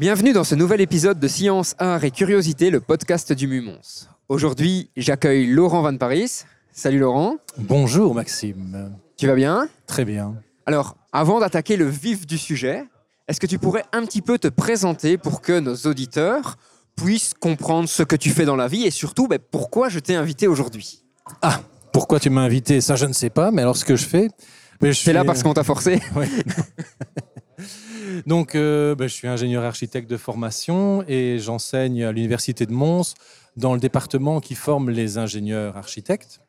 Bienvenue dans ce nouvel épisode de Science, Art et Curiosité, le podcast du Mumons. Aujourd'hui, j'accueille Laurent Van Paris. Salut Laurent. Bonjour Maxime. Tu vas bien? Très bien. Alors, avant d'attaquer le vif du sujet, est-ce que tu pourrais un petit peu te présenter pour que nos auditeurs puissent comprendre ce que tu fais dans la vie et surtout ben, pourquoi je t'ai invité aujourd'hui? Ah, pourquoi tu m'as invité? Ça, je ne sais pas, mais alors ce que je fais. ben, je là parce qu'on t'a forcé Ouais. Donc, euh, ben, je suis ingénieur architecte de formation et j'enseigne à l'Université de Mons dans le département qui forme les ingénieurs architectes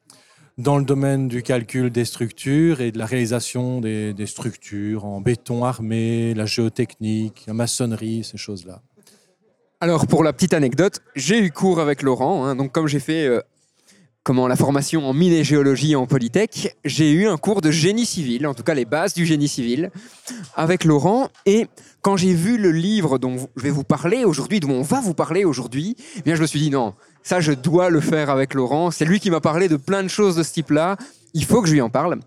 dans le domaine du calcul des structures et de la réalisation des, structures en béton armé, la géotechnique, la maçonnerie, ces choses-là. Alors, pour la petite anecdote, j'ai eu cours avec Laurent. hein, donc, comme j'ai fait euh, comment, la formation en mine et géologie en Polytech, j'ai eu un cours de génie civil, en tout cas les bases du génie civil, avec Laurent. Et quand j'ai vu le livre dont je vais vous parler aujourd'hui, dont on va vous parler aujourd'hui, eh bien, je me suis dit non, ça, je dois le faire avec Laurent. C'est lui qui m'a parlé de plein de choses de ce type-là. Il faut que je lui en parle.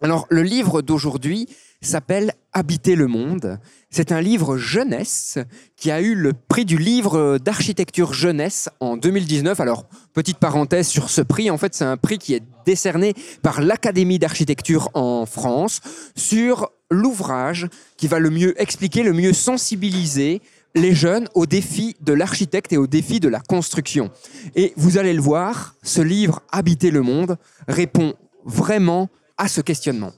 Alors, le livre d'aujourd'hui s'appelle Habiter le monde. C'est un livre jeunesse qui a eu le prix du livre d'architecture jeunesse en 2019. Alors, petite parenthèse sur ce prix, en fait, c'est un prix qui est décerné par l'Académie d'architecture en France sur l'ouvrage qui va le mieux expliquer, le mieux sensibiliser les jeunes aux défis de l'architecte et aux défis de la construction. Et vous allez le voir, ce livre Habiter le monde répond vraiment à ce questionnement.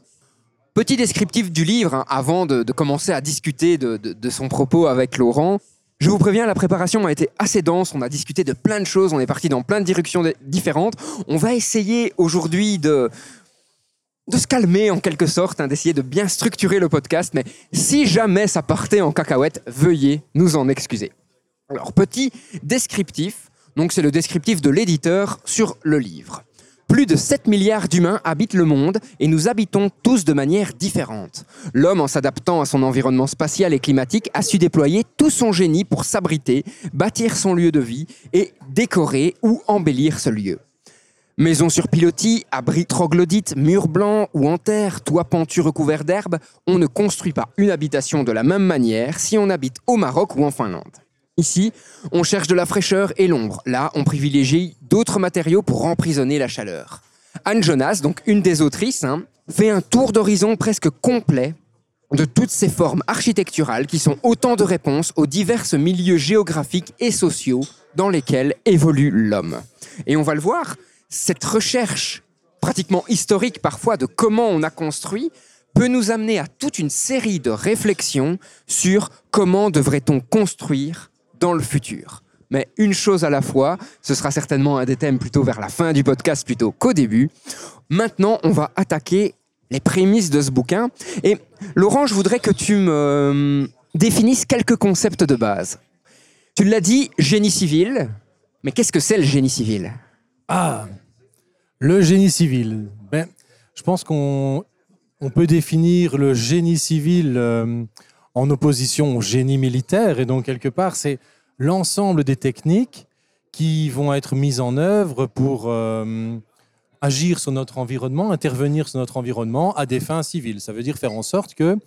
Petit descriptif du livre, hein, avant de, commencer à discuter de, son propos avec Laurent. Je vous préviens, la préparation a été assez dense, on a discuté de plein de choses, on est parti dans plein de directions différentes. On va essayer aujourd'hui de, de se calmer en quelque sorte, hein, d'essayer de bien structurer le podcast, mais si jamais ça partait en cacahuète, veuillez nous en excuser. Alors, petit descriptif, donc c'est le descriptif de l'éditeur sur le livre. Plus de 7 milliards d'humains habitent le monde et nous habitons tous de manière différente. L'homme, en s'adaptant à son environnement spatial et climatique, a su déployer tout son génie pour s'abriter, bâtir son lieu de vie et décorer ou embellir ce lieu. Maisons sur pilotis, abris troglodytes, murs blancs ou en terre, toits pentus recouverts d'herbe, on ne construit pas une habitation de la même manière si on habite au Maroc ou en Finlande. Ici, on cherche de la fraîcheur et l'ombre. Là, on privilégie d'autres matériaux pour emprisonner la chaleur. Anne Jonas, donc une des autrices, hein, fait un tour d'horizon presque complet de toutes ces formes architecturales qui sont autant de réponses aux divers milieux géographiques et sociaux dans lesquels évolue l'homme. Et on va le voir, cette recherche pratiquement historique parfois de comment on a construit peut nous amener à toute une série de réflexions sur comment devrait-on construire dans le futur. Mais une chose à la fois, ce sera certainement un des thèmes plutôt vers la fin du podcast plutôt qu'au début. Maintenant, on va attaquer les prémices de ce bouquin. Et Laurent, je voudrais que tu me euh, définisses quelques concepts de base. Tu l'as dit, génie civil. Mais qu'est-ce que c'est le génie civil? Ah, le génie civil. Ben, je pense qu'on on peut définir le génie civil euh, en opposition au génie militaire. Et donc, quelque part, c'est l'ensemble des techniques qui vont être mises en œuvre pour euh, agir sur notre environnement, intervenir sur notre environnement à des fins civiles. Ça veut dire faire en sorte que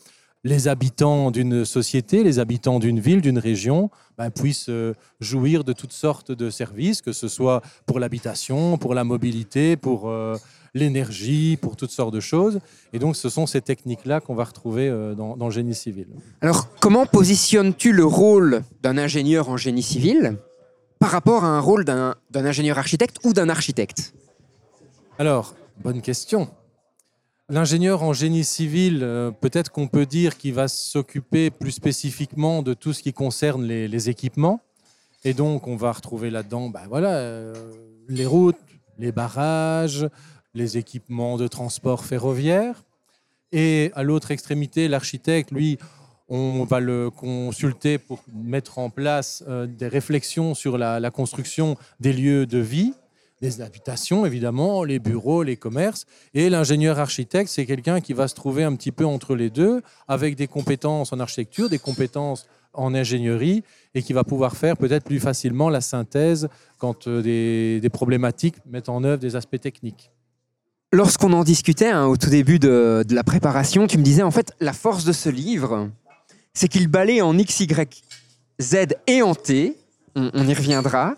les habitants d'une société, les habitants d'une ville, d'une région, ben, puissent euh, jouir de toutes sortes de services, que ce soit pour l'habitation, pour la mobilité, pour euh, l'énergie, pour toutes sortes de choses. Et donc, ce sont ces techniques-là qu'on va retrouver euh, dans, dans le génie civil. Alors, comment positionnes-tu le rôle d'un ingénieur en génie civil par rapport à un rôle d'un ingénieur architecte ou d'un architecte? Alors, bonne question. L'ingénieur en génie civil, euh, peut-être qu'on peut dire qu'il va s'occuper plus spécifiquement de tout ce qui concerne les, les équipements. Et donc, on va retrouver là-dedans ben voilà, euh, les routes, les barrages, les équipements de transport ferroviaire. Et à l'autre extrémité, l'architecte, lui, On va le consulter pour mettre en place euh, des réflexions sur la, construction des lieux de vie, des habitations évidemment, les bureaux, les commerces. Et l'ingénieur architecte, c'est quelqu'un qui va se trouver un petit peu entre les deux, avec des compétences en architecture, des compétences en ingénierie, et qui va pouvoir faire peut-être plus facilement la synthèse quand euh, des problématiques mettent en œuvre des aspects techniques. Lorsqu'on en discutait hein, au tout début de, la préparation, tu me disais en fait la force de ce livre, c'est qu'il balaye en X, Y, Z et en T, on, y reviendra,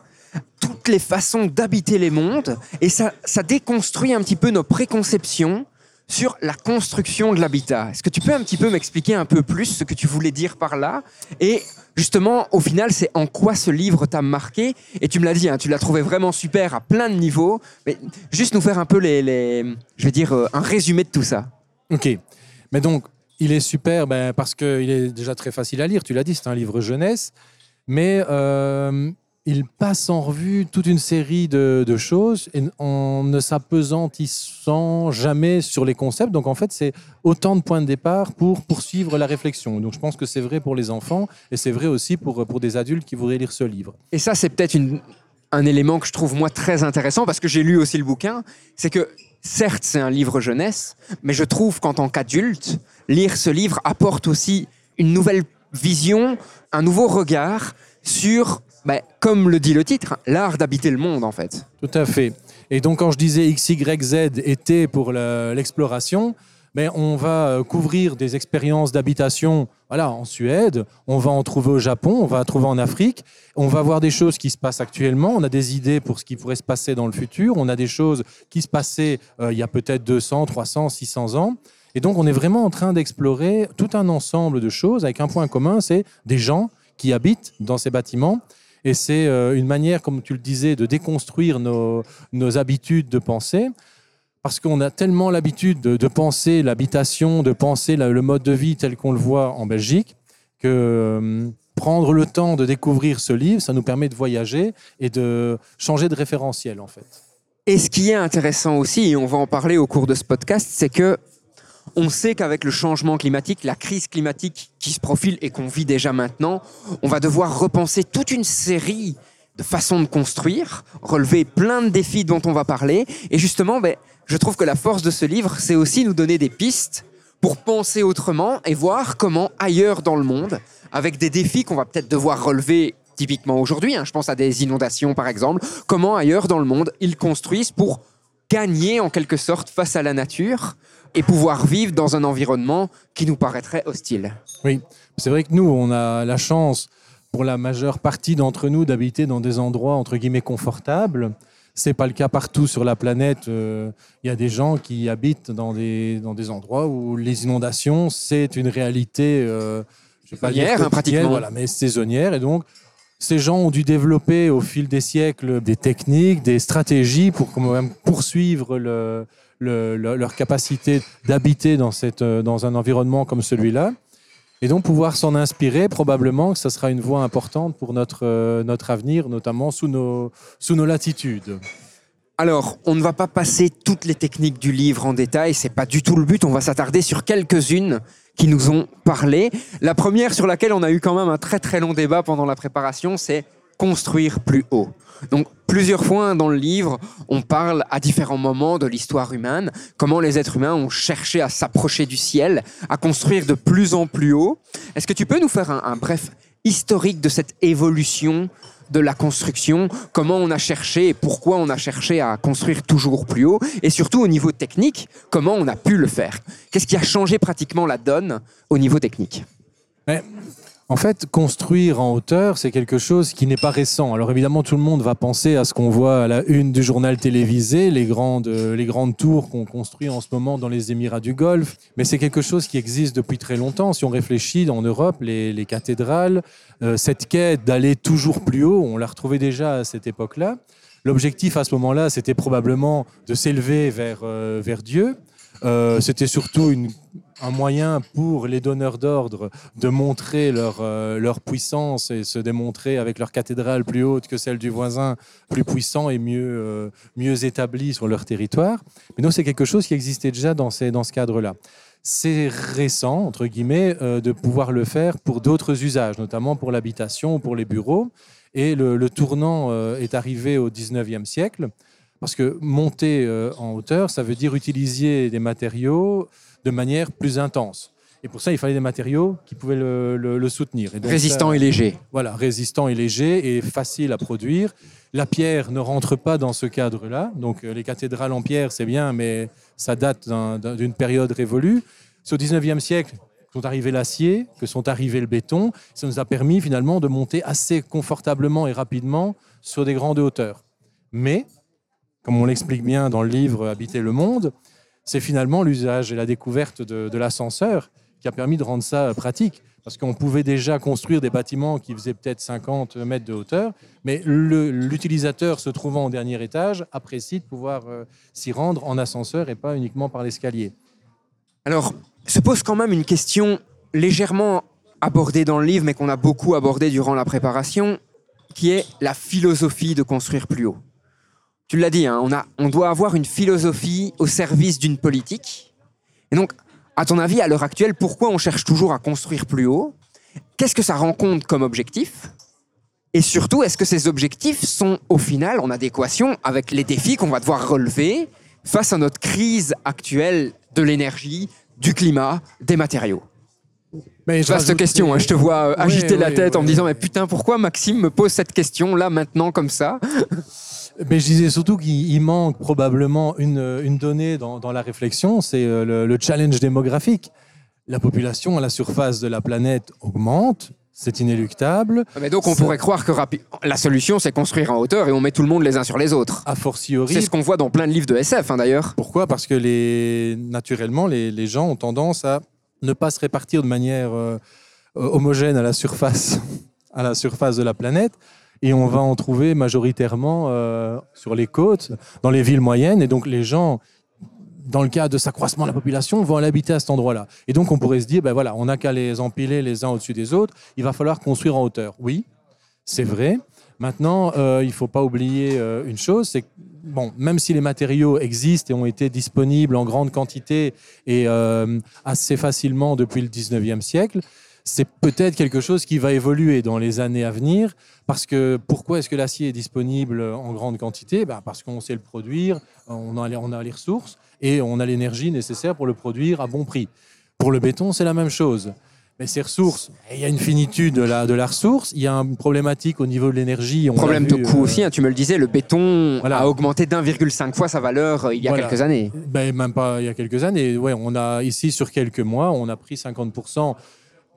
toutes les façons d'habiter les mondes et ça déconstruit un petit peu nos préconceptions sur la construction de l'habitat. Est-ce que tu peux un petit peu m'expliquer un peu plus ce que tu voulais dire par là Et justement, au final, c'est en quoi ce livre t'a marqué Et tu me l'as dit, hein, tu l'as trouvé vraiment super à plein de niveaux. Mais juste nous faire un peu les, je vais dire, euh, un résumé de tout ça. Ok. Mais donc, il est super ben, parce qu'il est déjà très facile à lire. Tu l'as dit, c'est un livre jeunesse. Mais euh, il passe en revue toute une série de, choses et en ne s'apesantissant jamais sur les concepts. Donc, en fait, c'est autant de points de départ pour poursuivre la réflexion. Donc, je pense que c'est vrai pour les enfants et c'est vrai aussi pour, pour des adultes qui voudraient lire ce livre. Et ça, c'est peut-être un élément que je trouve moi très intéressant parce que j'ai lu aussi le bouquin. C'est que certes, c'est un livre jeunesse, mais je trouve qu'en tant qu'adulte, lire ce livre apporte aussi une nouvelle vision, un nouveau regard sur, ben, comme le dit le titre, l'art d'habiter le monde en fait. Tout à fait. Et donc, quand je disais X, Y, pour le- l'exploration, ben, on va euh, couvrir des expériences d'habitation voilà, en Suède, on va en trouver au Japon, on va en trouver en Afrique, on va voir des choses qui se passent actuellement, on a des idées pour ce qui pourrait se passer dans le futur, on a des choses qui se passaient euh, il y a peut-être 200, 300, 600 ans. Et donc, on est vraiment en train d'explorer tout un ensemble de choses avec un point commun, c'est des gens qui habitent dans ces bâtiments. Et c'est euh, une manière, comme tu le disais, de déconstruire nos, habitudes de pensée. Parce qu'on a tellement l'habitude de, penser l'habitation, de penser le mode de vie tel qu'on le voit en Belgique, que euh, prendre le temps de découvrir ce livre, ça nous permet de voyager et de changer de référentiel, en fait. Et ce qui est intéressant aussi, et on va en parler au cours de ce podcast, c'est que on sait qu'avec le changement climatique, la crise climatique qui se profile et qu'on vit déjà maintenant, on va devoir repenser toute une série de façons de construire, relever plein de défis dont on va parler. Et justement, ben, je trouve que la force de ce livre, c'est aussi nous donner des pistes pour penser autrement et voir comment ailleurs dans le monde, avec des défis qu'on va peut-être devoir relever typiquement aujourd'hui, hein, je pense à des inondations par exemple, comment ailleurs dans le monde ils construisent pour gagner en quelque sorte face à la nature et pouvoir vivre dans un environnement qui nous paraîtrait hostile. Oui, c'est vrai que nous, on a la chance, pour la majeure partie d'entre nous, d'habiter dans des endroits entre guillemets confortables. C'est pas le cas partout sur la planète. Euh, Il y a des gens qui habitent dans des, dans des endroits où les inondations, c'est une réalité. euh, je pas Saisonnière, hein, pratiquement. Voilà, mais saisonnière. Et donc, ces gens ont dû développer au fil des siècles des techniques, des stratégies pour quand même poursuivre le, le- le- leur capacité d'habiter dans, euh, dans un environnement comme celui-là. Et donc pouvoir s'en inspirer, probablement que ça sera une voie importante pour notre, euh, notre avenir, notamment sous nos, sous nos latitudes. Alors, on ne va pas passer toutes les techniques du livre en détail, c'est pas du tout le but, on va s'attarder sur quelques-unes qui nous ont parlé. La première sur laquelle on a eu quand même un très très long débat pendant la préparation, c'est construire plus haut. Donc plusieurs fois dans le livre, on parle à différents moments de l'histoire humaine, comment les êtres humains ont cherché à s'approcher du ciel, à construire de plus en plus haut. Est-ce que tu peux nous faire un, bref historique de cette évolution de la construction, comment on a cherché et pourquoi on a cherché à construire toujours plus haut, et surtout au niveau technique, comment on a pu le faire? Qu'est-ce qui a changé pratiquement la donne au niveau technique? En fait, construire en hauteur, c'est quelque chose qui n'est pas récent. Alors évidemment, tout le monde va penser à ce qu'on voit à la une du journal télévisé, les grandes, euh, les grandes tours qu'on construit en ce moment dans les Émirats du Golfe. Mais c'est quelque chose qui existe depuis très longtemps. Si on réfléchit en Europe, les, les cathédrales, euh, cette quête d'aller toujours plus haut, on l'a retrouvé déjà à cette époque-là. L'objectif à ce moment-là, c'était probablement de s'élever vers, euh, vers Dieu. C'était surtout une, un moyen pour les donneurs d'ordre de montrer leur, euh, leur puissance et se démontrer avec leur cathédrale plus haute que celle du voisin, plus puissant et mieux, euh, mieux établi sur leur territoire. Mais non, c'est quelque chose qui existait déjà dans, ces, dans ce cadre-là. c'est récent, entre guillemets, euh, de pouvoir le faire pour d'autres usages, notamment pour l'habitation ou pour les bureaux. Et le, tournant est arrivé au 19e siècle, parce que monter en hauteur, ça veut dire utiliser des matériaux de manière plus intense. Et pour ça, il fallait des matériaux qui pouvaient le, le- le soutenir. Et donc Résistant ça- et léger. voilà, résistant et léger et facile à produire. La pierre ne rentre pas dans ce cadre-là. Donc euh, les cathédrales en pierre, c'est bien, mais ça date d'un- d'un- d'une période révolue. C'est au 19e siècle que sont arrivés l'acier, que sont arrivés le béton. Ça nous a permis finalement de monter assez confortablement et rapidement sur des grandes hauteurs. Mais, comme on l'explique bien dans le livre Habiter le monde, c'est finalement l'usage et la découverte de, l'ascenseur qui a permis de rendre ça pratique. Parce qu'on pouvait déjà construire des bâtiments qui faisaient peut-être 50 mètres de hauteur, mais l'utilisateur se trouvant au dernier étage apprécie de pouvoir euh, s'y rendre en ascenseur et pas uniquement par l'escalier. Alors, se pose quand même une question légèrement abordée dans le livre, mais qu'on a beaucoup abordée durant la préparation, qui est la philosophie de construire plus haut. Tu l'as dit, hein, on, a, on doit avoir une philosophie au service d'une politique. Et donc, à ton avis, à l'heure actuelle, pourquoi on cherche toujours à construire plus haut? Qu'est-ce que ça rencontre comme objectif? Et surtout, est-ce que ces objectifs sont au final en adéquation avec les défis qu'on va devoir relever face à notre crise actuelle de l'énergie, du climat, des matériaux? Mais je Vaste question, hein, je te vois euh, Ouais, agiter la ouais, tête en me disant mais putain pourquoi Maxime me pose cette question là maintenant comme ça? Mais je disais surtout qu'il il manque probablement une, une donnée dans, dans la réflexion, c'est euh, le, le challenge démographique. La population à la surface de la planète augmente, c'est inéluctable. Mais donc on pourrait croire que rapi- la solution c'est construire en hauteur et on met tout le monde les uns sur les autres. A fortiori, C'est ce qu'on voit dans plein de livres de SF hein, d'ailleurs. Pourquoi? Parce que les, naturellement, les, les gens ont tendance à ne pas se répartir de manière euh, homogène à la surface, à la surface de la planète. Et on va en trouver majoritairement euh, sur les côtes, dans les villes moyennes. Et donc les gens, dans le cas de s'accroissement de la population, vont aller habiter à cet endroit-là. Et donc on pourrait se dire, ben voilà, on n'a qu'à les empiler les uns au-dessus des autres. Il va falloir construire en hauteur. Oui, c'est vrai. Maintenant, euh, il ne faut pas oublier euh, une chose, c'est que bon, même si les matériaux existent et ont été disponibles en grande quantité et assez facilement depuis le 19e siècle, c'est peut-être quelque chose qui va évoluer dans les années à venir. Parce que pourquoi est-ce que l'acier est disponible en grande quantité? Ben, Parce qu'on sait le produire, on a, les- on a les ressources et on a l'énergie nécessaire pour le produire à bon prix. Pour le béton, c'est la même chose. Mais ces ressources, il y a une finitude de la, de la ressource, il y a une problématique au niveau de l'énergie. Problème de coût euh, aussi, hein, tu me le disais, le béton Voilà. a augmenté d'1,5 fois sa valeur euh, il y a Voilà. quelques années. Ben, même pas il y a quelques années. Ouais, on a ici sur quelques mois, on a pris 50%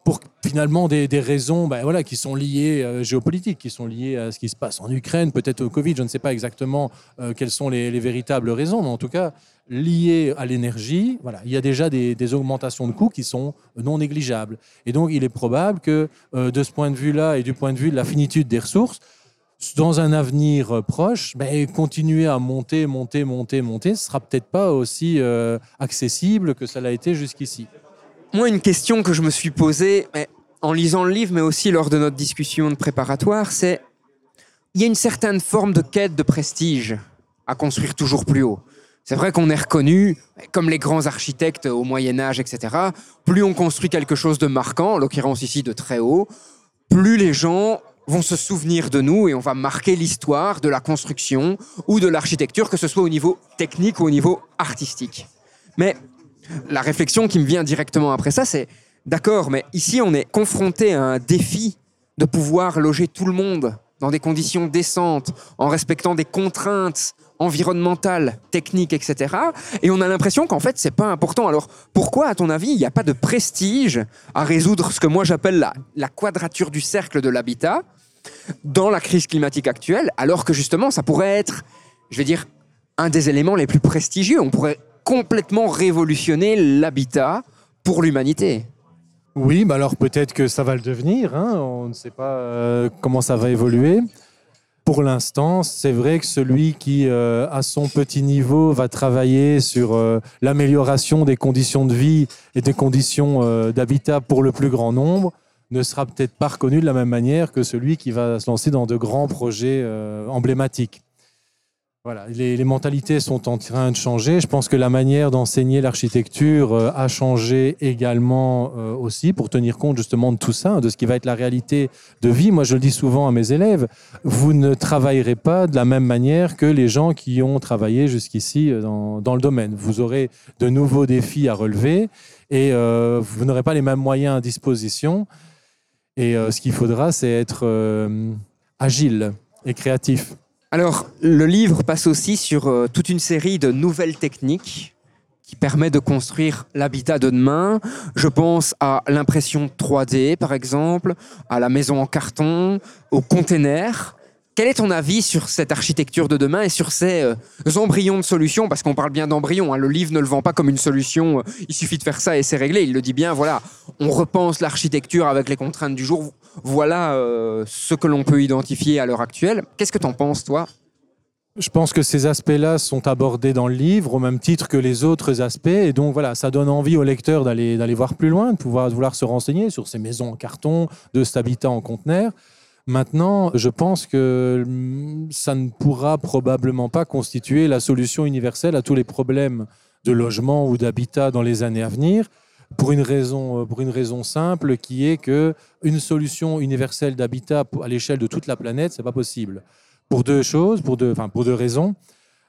pour finalement des, raisons ben, voilà, qui sont liées euh, géopolitiques, qui sont liées à ce qui se passe en Ukraine, peut-être au Covid. Je ne sais pas exactement euh, quelles sont les, les véritables raisons, mais en tout cas liées à l'énergie. Voilà, il y a déjà des, augmentations de coûts qui sont non négligeables. Et donc, il est probable que euh, de ce point de vue-là et du point de vue de la finitude des ressources, dans un avenir euh, proche, ben, continuer à monter, monter, monter, monter, ce sera peut-être pas aussi accessible que ça l'a été jusqu'ici. Moi, une question que je me suis posée en lisant le livre, mais aussi lors de notre discussion de préparatoire, c'est il y a une certaine forme de quête de prestige à construire toujours plus haut. C'est vrai qu'on est reconnu comme les grands architectes au Moyen Âge, etc. Plus on construit quelque chose de marquant, en l'occurrence ici de très haut, plus les gens vont se souvenir de nous et on va marquer l'histoire de la construction ou de l'architecture, que ce soit au niveau technique ou au niveau artistique. Mais la réflexion qui me vient directement après ça, c'est d'accord, mais ici on est confronté à un défi de pouvoir loger tout le monde dans des conditions décentes, en respectant des contraintes environnementales, techniques, etc. Et on a l'impression qu'en fait c'est pas important. Alors pourquoi, à ton avis, il n'y a pas de prestige à résoudre ce que moi j'appelle la, quadrature du cercle de l'habitat dans la crise climatique actuelle, alors que justement ça pourrait être, je vais dire, un des éléments les plus prestigieux. On pourrait complètement révolutionner l'habitat pour l'humanité. Oui, mais alors peut-être que ça va le devenir. hein, On ne sait pas euh, comment ça va évoluer. Pour l'instant, c'est vrai que celui qui, euh, à son petit niveau, va travailler sur euh, l'amélioration des conditions de vie et des conditions d'habitat pour le plus grand nombre, ne sera peut-être pas reconnu de la même manière que celui qui va se lancer dans de grands projets emblématiques. Voilà, les, mentalités sont en train de changer. Je pense que la manière d'enseigner l'architecture euh, a changé également euh, aussi pour tenir compte justement de tout ça, de ce qui va être la réalité de vie. Moi, je le dis souvent à mes élèves, vous ne travaillerez pas de la même manière que les gens qui ont travaillé jusqu'ici euh, dans, dans le domaine. Vous aurez de nouveaux défis à relever et vous n'aurez pas les mêmes moyens à disposition. Et ce qu'il faudra, c'est être agile et créatif. Alors, le livre passe aussi sur euh, toute une série de nouvelles techniques qui permettent de construire l'habitat de demain. Je pense à l'impression 3D, par exemple, à la maison en carton, aux containers. Quel est ton avis sur cette architecture de demain et sur ces euh, embryons de solutions? Parce qu'on parle bien d'embryons, hein, le livre ne le vend pas comme une solution, euh, il suffit de faire ça et c'est réglé. Il le dit bien, voilà, on repense l'architecture avec les contraintes du jour. Voilà euh, ce que l'on peut identifier à l'heure actuelle. Qu'est-ce que tu en penses, toi? Je pense que ces aspects-là sont abordés dans le livre au même titre que les autres aspects. Et donc voilà, ça donne envie au lecteur d'aller voir plus loin, de pouvoir vouloir se renseigner sur ces maisons en carton, de cet habitat en conteneur. Maintenant, je pense que hum, ça ne pourra probablement pas constituer la solution universelle à tous les problèmes de logement ou d'habitat dans les années à venir. Pour une raison, euh, pour une raison simple, qui est que une solution universelle d'habitat à l'échelle de toute la planète, c'est pas possible. Pour deux choses, pour deux, enfin pour deux raisons.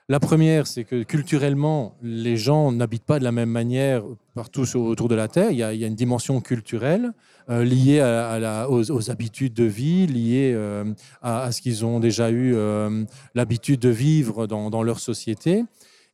La première, c'est que culturellement, les gens n'habitent pas de la même manière partout autour de la Terre. Il y a, une dimension culturelle euh, liée aux, habitudes de vie, liée euh, à, ce qu'ils ont déjà eu l'habitude de vivre dans leur société.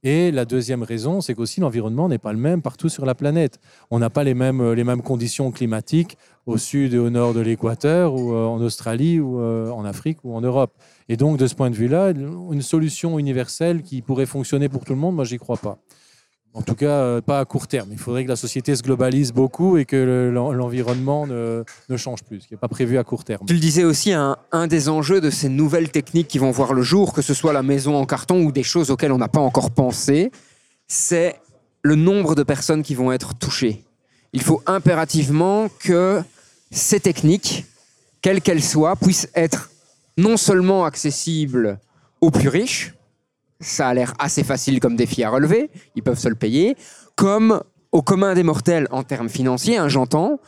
Et la deuxième raison, c'est qu'aussi l'environnement n'est pas le même partout sur la planète. On n'a pas les mêmes, les mêmes conditions climatiques au sud et au nord de l'équateur, ou euh, en Australie, ou euh, en Afrique, ou en Europe. Et donc, de ce point de vue-là, une solution universelle qui pourrait fonctionner pour tout le monde, moi, j'y crois pas. En tout cas, euh, pas à court terme. Il faudrait que la société se globalise beaucoup et que le- l'en- l'environnement ne, ne change plus, ce qui n'est pas prévu à court terme. Tu le disais aussi, un, un des enjeux de ces nouvelles techniques qui vont voir le jour, que ce soit la maison en carton ou des choses auxquelles on n'a pas encore pensé, c'est le nombre de personnes qui vont être touchées. Il faut impérativement que ces techniques, quelles qu'elles soient, puissent être non seulement accessibles aux plus riches, ça a l'air assez facile comme défi à relever, ils peuvent se le payer, comme au commun des mortels en termes financiers, hein, j'entends,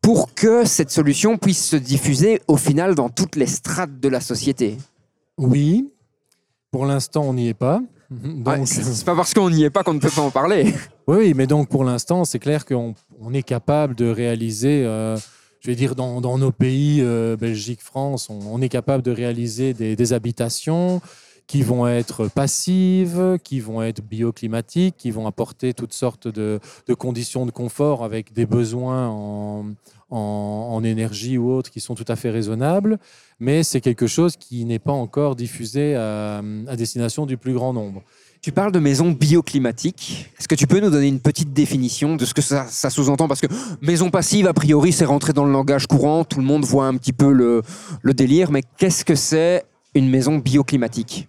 pour que cette solution puisse se diffuser au final dans toutes les strates de la société. Oui, pour l'instant, on n'y est pas. Donc, Ouais, c'est pas parce qu'on n'y est pas qu'on ne peut pas en parler. Oui, oui, mais donc pour l'instant, c'est clair qu'on on est capable de réaliser, euh, je vais dire, dans, dans nos pays, euh, Belgique, France, on, on est capable de réaliser des, des habitations qui vont être passives, qui vont être bioclimatiques, qui vont apporter toutes sortes de, conditions de confort avec des besoins en, énergie ou autres qui sont tout à fait raisonnables. Mais c'est quelque chose qui n'est pas encore diffusé à, destination du plus grand nombre. Tu parles de maisons bioclimatiques. Est-ce que tu peux nous donner une petite définition de ce que ça, sous-entend? Parce que maison passive, a priori, c'est rentré dans le langage courant. Tout le monde voit un petit peu le délire. Mais qu'est-ce que c'est une maison bioclimatique?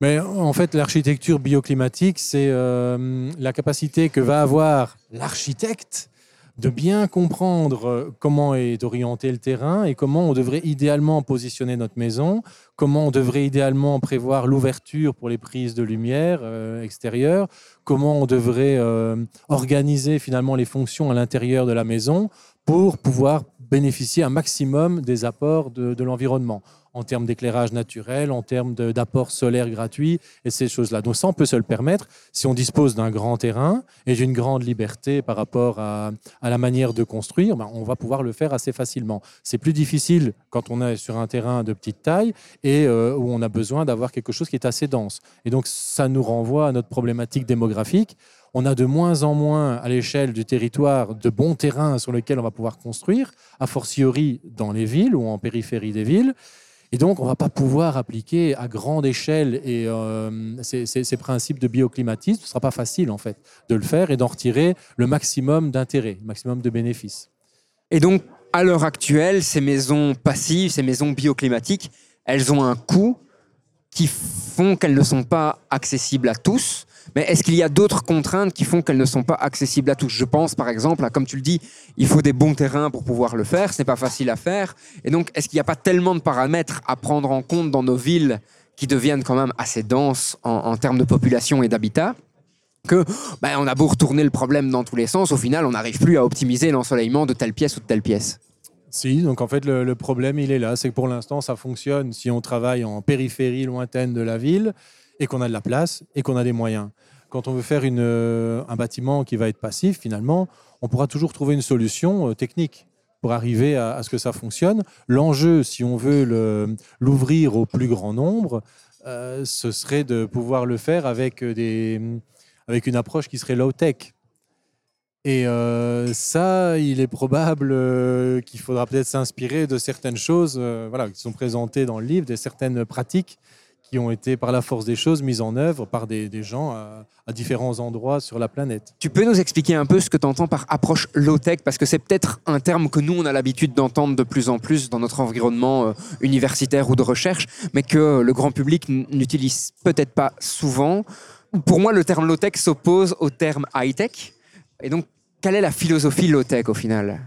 Mais en fait, l'architecture bioclimatique, c'est euh, la capacité que va avoir l'architecte de bien comprendre euh, comment est orienté le terrain et comment on devrait idéalement positionner notre maison, comment on devrait idéalement prévoir l'ouverture pour les prises de lumière euh, extérieures, comment on devrait euh, organiser finalement les fonctions à l'intérieur de la maison pour pouvoir bénéficier un maximum des apports de, l'environnement en termes d'éclairage naturel, en termes de- d'apport solaire gratuit et ces choses-là. Donc ça, on peut se le permettre si on dispose d'un grand terrain et d'une grande liberté par rapport à, à la manière de construire, ben, on va pouvoir le faire assez facilement. C'est plus difficile quand on est sur un terrain de petite taille et euh, où on a besoin d'avoir quelque chose qui est assez dense. Et donc ça nous renvoie à notre problématique démographique. On a de moins en moins à l'échelle du territoire de bons terrains sur lesquels on va pouvoir construire, a fortiori dans les villes ou en périphérie des villes. Et donc, on ne va pas pouvoir appliquer à grande échelle et, euh, ces, principes de bioclimatisme. Ce ne sera pas facile, en fait, de le faire et d'en retirer le maximum d'intérêt, le maximum de bénéfices. Et donc, à l'heure actuelle, ces maisons passives, ces maisons bioclimatiques, elles ont un coût qui font qu'elles ne sont pas accessibles à tous. Mais est-ce qu'il y a d'autres contraintes qui font qu'elles ne sont pas accessibles à tous? Je pense par exemple, comme tu le dis, il faut des bons terrains pour pouvoir le faire, ce n'est pas facile à faire. Et donc, est-ce qu'il n'y a pas tellement de paramètres à prendre en compte dans nos villes qui deviennent quand même assez denses en, termes de population et d'habitat, que ben, on a beau retourner le problème dans tous les sens, au final, on n'arrive plus à optimiser l'ensoleillement de telle pièce ou de telle pièce. Si, donc en fait, le problème, il est là. C'est que pour l'instant, ça fonctionne si on travaille en périphérie lointaine de la ville et qu'on a de la place et qu'on a des moyens. Quand on veut faire une, euh, un bâtiment qui va être passif, finalement, on pourra toujours trouver une solution euh, technique pour arriver à, ce que ça fonctionne. L'enjeu, si on veut l'ouvrir au plus grand nombre, euh, ce serait de pouvoir le faire avec, des, avec une approche qui serait low-tech. Et ça, il est probable qu'il faudra peut-être s'inspirer de certaines choses voilà, qui sont présentées dans le livre, de certaines pratiques qui ont été par la force des choses mises en œuvre par des, des gens à, à différents endroits sur la planète. Tu peux nous expliquer un peu ce que tu entends par approche low-tech? Parce que c'est peut-être un terme que nous, on a l'habitude d'entendre de plus en plus dans notre environnement euh, universitaire ou de recherche, mais que le grand public n'utilise peut-être pas souvent. Pour moi, le terme low-tech s'oppose au terme high-tech. Et donc, quelle est la philosophie low-tech au final?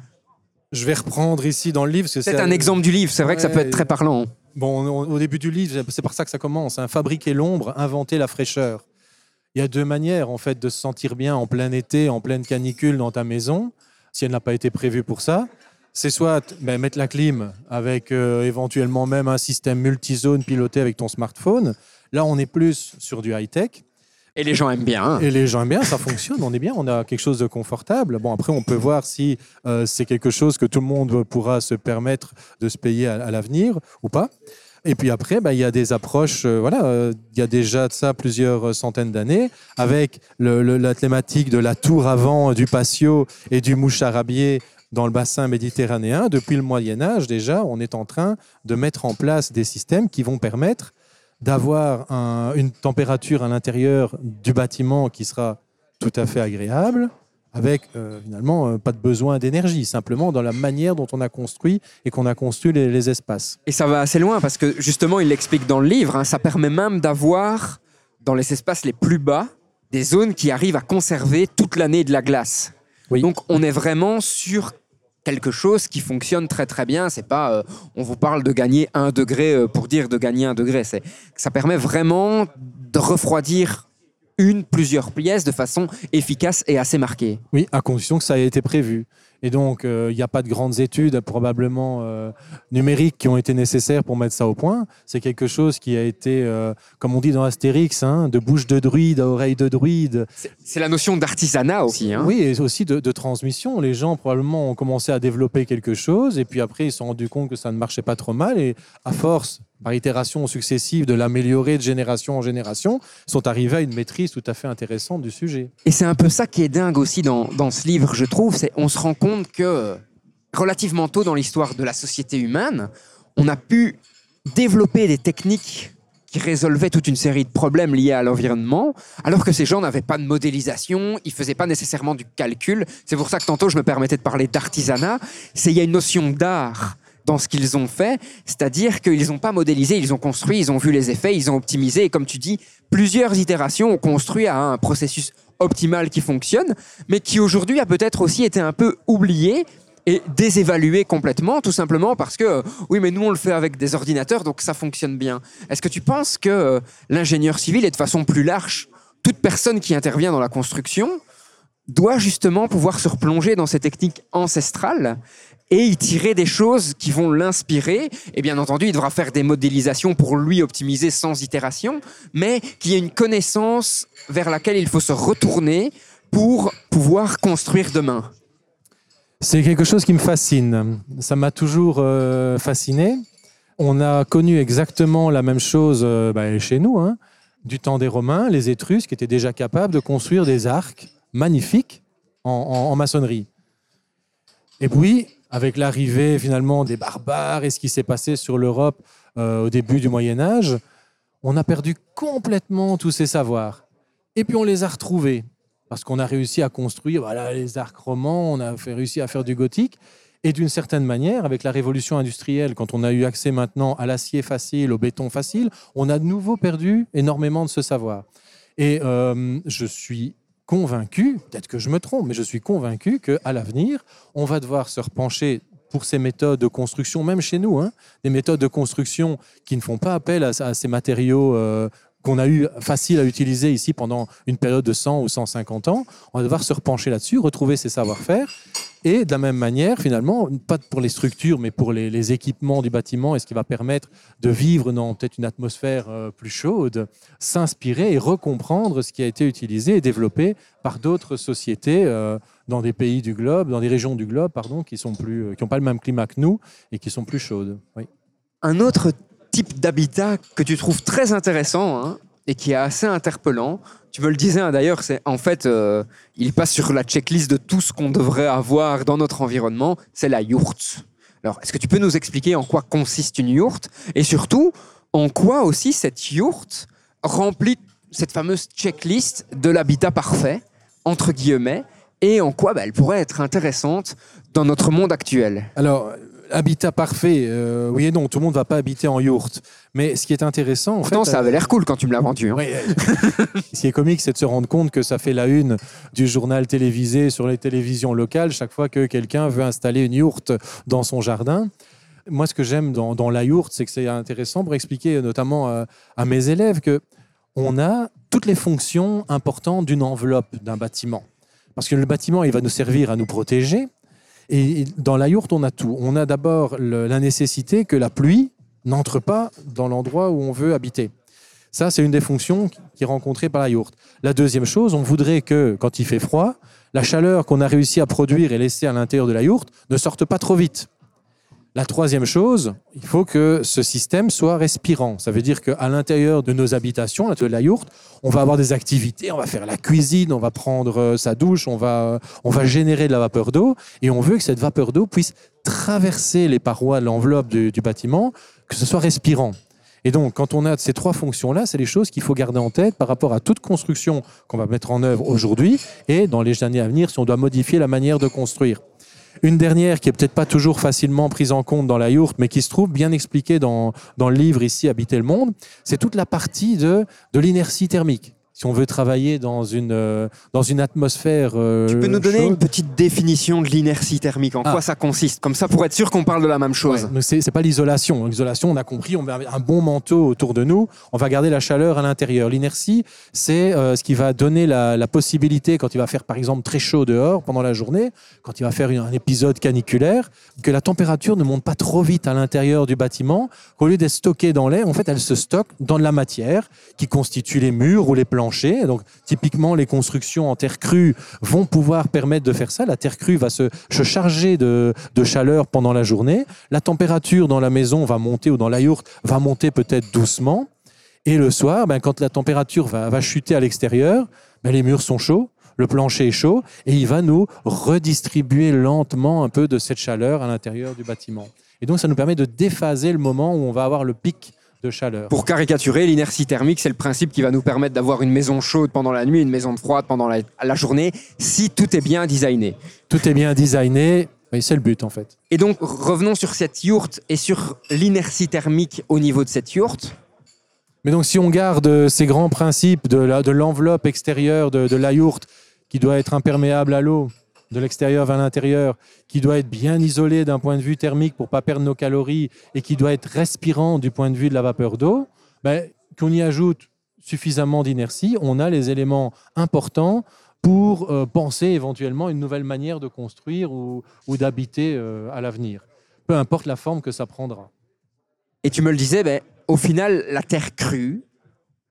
Je vais reprendre ici dans le livre. C'est un exemple du livre, c'est vrai que ça peut être très parlant. Bon, on- au début du livre, c'est par ça que ça commence. hein. Fabriquer l'ombre, inventer la fraîcheur. Il y a deux manières, en fait, de se sentir bien en plein été, en pleine canicule dans ta maison, si elle n'a pas été prévue pour ça. C'est soit ben, mettre la clim avec euh, éventuellement même un système multizone piloté avec ton smartphone. Là, on est plus sur du high-tech. Et les gens aiment bien. hein. Et les gens aiment bien, ça fonctionne, on est bien, on a quelque chose de confortable. Bon, après, on peut voir si euh, c'est quelque chose que tout le monde pourra se permettre de se payer à, l'avenir ou pas. Et puis après, bah, il y a des approches, euh, voilà, euh, il y a déjà de ça plusieurs centaines d'années, avec la thématique de la tour avant du patio et du moucharabier dans le bassin méditerranéen. Depuis le Moyen Âge, déjà, on est en train de mettre en place des systèmes qui vont permettre d'avoir un- une température à l'intérieur du bâtiment qui sera tout à fait agréable, avec euh, finalement euh, pas de besoin d'énergie, simplement dans la manière dont on a construit et qu'on a construit les, les espaces. Et ça va assez loin parce que justement, il l'explique dans le livre, hein, ça permet même d'avoir dans les espaces les plus bas des zones qui arrivent à conserver toute l'année de la glace. Oui. Donc on est vraiment sur quelque chose qui fonctionne très très bien. C'est pas, euh, on vous parle de gagner un degré euh, pour dire de gagner un degré. C'est, ça permet vraiment de refroidir une, plusieurs pièces de façon efficace et assez marquée. Oui, à condition que ça ait été prévu. Et donc, euh, il n'y a pas de grandes études probablement euh, numériques qui ont été nécessaires pour mettre ça au point. C'est quelque chose qui a été, euh, comme on dit dans Astérix, hein, de bouche de druide à oreille de druide. C'est, c'est la notion d'artisanat aussi. hein. Oui, et aussi de, de transmission. Les gens probablement ont commencé à développer quelque chose et puis après ils se sont rendus compte que ça ne marchait pas trop mal et à force, par itération successive, de l'améliorer de génération en génération, sont arrivés à une maîtrise tout à fait intéressante du sujet. Et c'est un peu ça qui est dingue aussi dans, dans ce livre, je trouve. C'est on se rend compte que relativement tôt dans l'histoire de la société humaine, on a pu développer des techniques qui résolvaient toute une série de problèmes liés à l'environnement, alors que ces gens n'avaient pas de modélisation, ils faisaient pas nécessairement du calcul. C'est pour ça que tantôt je me permettais de parler d'artisanat. C'est il y a une notion d'art dans ce qu'ils ont fait, c'est-à-dire qu'ils n'ont pas modélisé, ils ont construit, ils ont vu les effets, ils ont optimisé, et comme tu dis, plusieurs itérations ont construit à un processus optimal qui fonctionne, mais qui aujourd'hui a peut-être aussi été un peu oublié et désévalué complètement, tout simplement parce que, oui, mais nous on le fait avec des ordinateurs, donc ça fonctionne bien. Est-ce que tu penses que euh, l'ingénieur civil, et de façon plus large, toute personne qui intervient dans la construction, doit justement pouvoir se replonger dans ces techniques ancestrales et y tirer des choses qui vont l'inspirer. Et bien entendu, il devra faire des modélisations pour lui optimiser sans itération, mais qu'il y ait une connaissance vers laquelle il faut se retourner pour pouvoir construire demain. C'est quelque chose qui me fascine. Ça m'a toujours euh, fasciné. On a connu exactement la même chose euh, bah, chez nous, hein, du temps des Romains, les Étrusques étaient déjà capables de construire des arcs magnifiques en, en- en maçonnerie. Et puis, avec l'arrivée finalement des barbares et ce qui s'est passé sur l'Europe euh, au début du Moyen Âge, on a perdu complètement tous ces savoirs. Et puis on les a retrouvés parce qu'on a réussi à construire voilà, les arcs romans, on a réussi à faire du gothique. Et d'une certaine manière, avec la révolution industrielle, quand on a eu accès maintenant à l'acier facile, au béton facile, on a de nouveau perdu énormément de ce savoir. Et euh, je suis convaincu, peut-être que je me trompe, mais je suis convaincu qu'à l'avenir, on va devoir se repencher pour ces méthodes de construction, même chez nous, hein, des méthodes de construction qui ne font pas appel à, ces matériaux euh, qu'on a eu facile à utiliser ici pendant une période de 100 ou 150 ans. On va devoir se repencher là-dessus, retrouver ces savoir-faire. Et de la même manière, finalement, pas pour les structures, mais pour les, équipements du bâtiment et ce qui va permettre de vivre dans peut-être une atmosphère euh, plus chaude, s'inspirer et recomprendre ce qui a été utilisé et développé par d'autres sociétés euh, dans des pays du globe, dans des régions du globe, pardon, qui plus, euh, n'ont pas le même climat que nous et qui sont plus chaudes. Oui. Un autre type d'habitat que tu trouves très intéressant hein, et qui est assez interpellant, tu me le disais hein, d'ailleurs, c'est en fait, euh, il passe sur la checklist de tout ce qu'on devrait avoir dans notre environnement, c'est la yourte. Alors, est-ce que tu peux nous expliquer en quoi consiste une yourte? Et surtout en quoi aussi cette yourte remplit cette fameuse checklist de l'habitat parfait, entre guillemets, et en quoi bah, elle pourrait être intéressante dans notre monde actuel? Habitat parfait, euh, oui et non, tout le monde ne va pas habiter en yourte. Mais ce qui est intéressant, en Pourtant, fait, ça avait l'air cool quand tu me l'as vendu. hein. Oui, euh, ce qui est comique, c'est de se rendre compte que ça fait la une du journal télévisé sur les télévisions locales chaque fois que quelqu'un veut installer une yourte dans son jardin. Moi, ce que j'aime dans, dans la yourte, c'est que c'est intéressant pour expliquer notamment à, à mes élèves que on a toutes les fonctions importantes d'une enveloppe d'un bâtiment. Parce que le bâtiment, il va nous servir à nous protéger. Et dans la yourte, on a tout. On a d'abord la nécessité que la pluie n'entre pas dans l'endroit où on veut habiter. Ça, c'est une des fonctions qui est rencontrée par la yourte. La deuxième chose, on voudrait que, quand il fait froid, la chaleur qu'on a réussi à produire et laisser à l'intérieur de la yourte ne sorte pas trop vite. La troisième chose, il faut que ce système soit respirant. Ça veut dire qu'à l'intérieur de nos habitations, de la yourte, on va avoir des activités, on va faire la cuisine, on va prendre euh, sa douche, on va, on va générer de la vapeur d'eau, et on veut que cette vapeur d'eau puisse traverser les parois de l'enveloppe du, du bâtiment, que ce soit respirant. Et donc, quand on a ces trois fonctions-là, c'est les choses qu'il faut garder en tête par rapport à toute construction qu'on va mettre en œuvre aujourd'hui et dans les années à venir si on doit modifier la manière de construire. Une dernière qui est peut-être pas toujours facilement prise en compte dans la yourte, mais qui se trouve bien expliquée dans, dans le livre ici Habiter le monde, c'est toute la partie de, de l'inertie thermique. Si on veut travailler dans une, euh, dans une atmosphère. euh, Tu peux nous donner chaude, une petite définition de l'inertie thermique En Ah. quoi ça consiste Comme ça, pour être sûr qu'on parle de la même chose. Ouais, c'est pas l'isolation. L'isolation, on a compris, on met un bon manteau autour de nous, on va garder la chaleur à l'intérieur. L'inertie, c'est euh, ce qui va donner la, la possibilité, quand il va faire par exemple très chaud dehors pendant la journée, quand il va faire une- un épisode caniculaire, que la température ne monte pas trop vite à l'intérieur du bâtiment, qu'au lieu d'être stockée dans l'air, en fait, elle se stocke dans de la matière qui constitue les murs ou les Donc, typiquement, les constructions en terre crue vont pouvoir permettre de faire ça. La terre crue va se, charger de, de chaleur pendant la journée. La température dans la maison va monter ou dans la yourte va monter peut-être doucement. Et le soir, ben, quand la température va, va chuter à l'extérieur, ben, les murs sont chauds, le plancher est chaud et il va nous redistribuer lentement un peu de cette chaleur à l'intérieur du bâtiment. Et donc, ça nous permet de déphaser le moment où on va avoir le pic de chaleur. Pour caricaturer, l'inertie thermique, c'est le principe qui va nous permettre d'avoir une maison chaude pendant la nuit, une maison froide pendant la, la journée, si tout est bien designé. Tout est bien designé. Oui, c'est le but en fait. Et donc, revenons sur cette yourte et sur l'inertie thermique au niveau de cette yourte. Mais donc, si on garde ces grands principes de l'enveloppe extérieure de, de la yourte, qui doit être imperméable à l'eau, de l'extérieur vers l'intérieur, qui doit être bien isolé d'un point de vue thermique pour pas perdre nos calories et qui doit être respirant du point de vue de la vapeur d'eau, ben, qu'on y ajoute suffisamment d'inertie, on a les éléments importants pour euh, penser éventuellement une nouvelle manière de construire ou, d'habiter euh, à l'avenir, peu importe la forme que ça prendra. Et tu me le disais, ben, au final, la terre crue,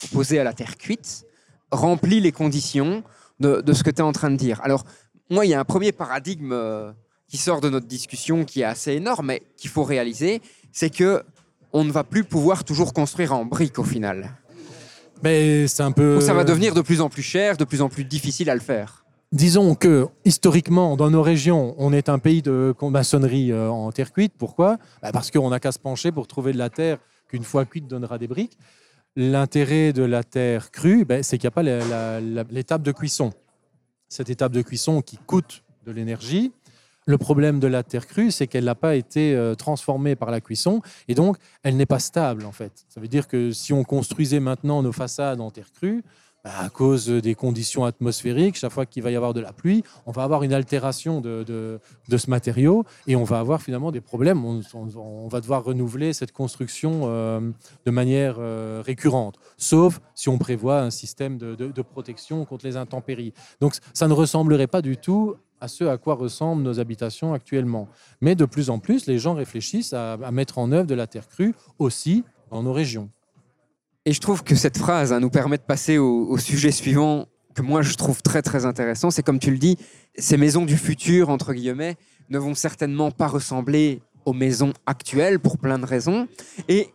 opposée à la terre cuite, remplit les conditions de, de ce que tu es en train de dire. Alors, moi, il y a un premier paradigme euh, qui sort de notre discussion qui est assez énorme, mais qu'il faut réaliser, c'est que on ne va plus pouvoir toujours construire en briques au final. Mais c'est un peu. Ou ça va devenir de plus en plus cher, de plus en plus difficile à le faire. Disons que historiquement, dans nos régions, on est un pays de maçonnerie euh, en terre cuite. Pourquoi? Bah, Parce qu'on n'a qu'à se pencher pour trouver de la terre qu'une fois cuite donnera des briques. L'intérêt de la terre crue, ben, c'est qu'il n'y a pas l'étape de cuisson. Cette étape de cuisson qui coûte de l'énergie. Le problème de la terre crue, c'est qu'elle n'a pas été euh, transformée par la cuisson et donc elle n'est pas stable en fait. Ça veut dire que si on construisait maintenant nos façades en terre crue, à cause des conditions atmosphériques, chaque fois qu'il va y avoir de la pluie, on va avoir une altération de, ce matériau et on va avoir finalement des problèmes. On, va devoir renouveler cette construction euh, de manière euh, récurrente, sauf si on prévoit un système de, protection contre les intempéries. Donc ça ne ressemblerait pas du tout à ce à quoi ressemblent nos habitations actuellement. Mais de plus en plus, les gens réfléchissent à mettre en œuvre de la terre crue aussi dans nos régions. Et je trouve que cette phrase hein, nous permet de passer au, au sujet suivant que moi je trouve très très intéressant. C'est comme tu le dis, ces maisons du futur, entre guillemets, ne vont certainement pas ressembler aux maisons actuelles pour plein de raisons. Et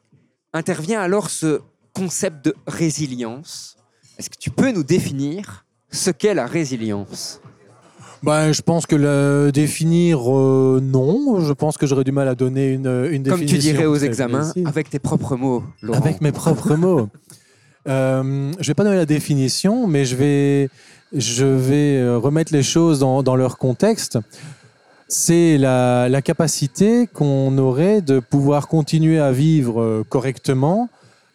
intervient alors ce concept de résilience. Est-ce que tu peux nous définir ce qu'est la résilience? Ben, je pense que le définir, euh, non. Je pense que j'aurais du mal à donner une, une Comme tu définition dirais aux examens, précise. avec tes propres mots, Laurent. Avec mes propres mots. Euh, je vais pas donner la définition, mais je vais, je vais euh, remettre les choses dans, dans leur contexte. C'est la, la capacité qu'on aurait de pouvoir continuer à vivre correctement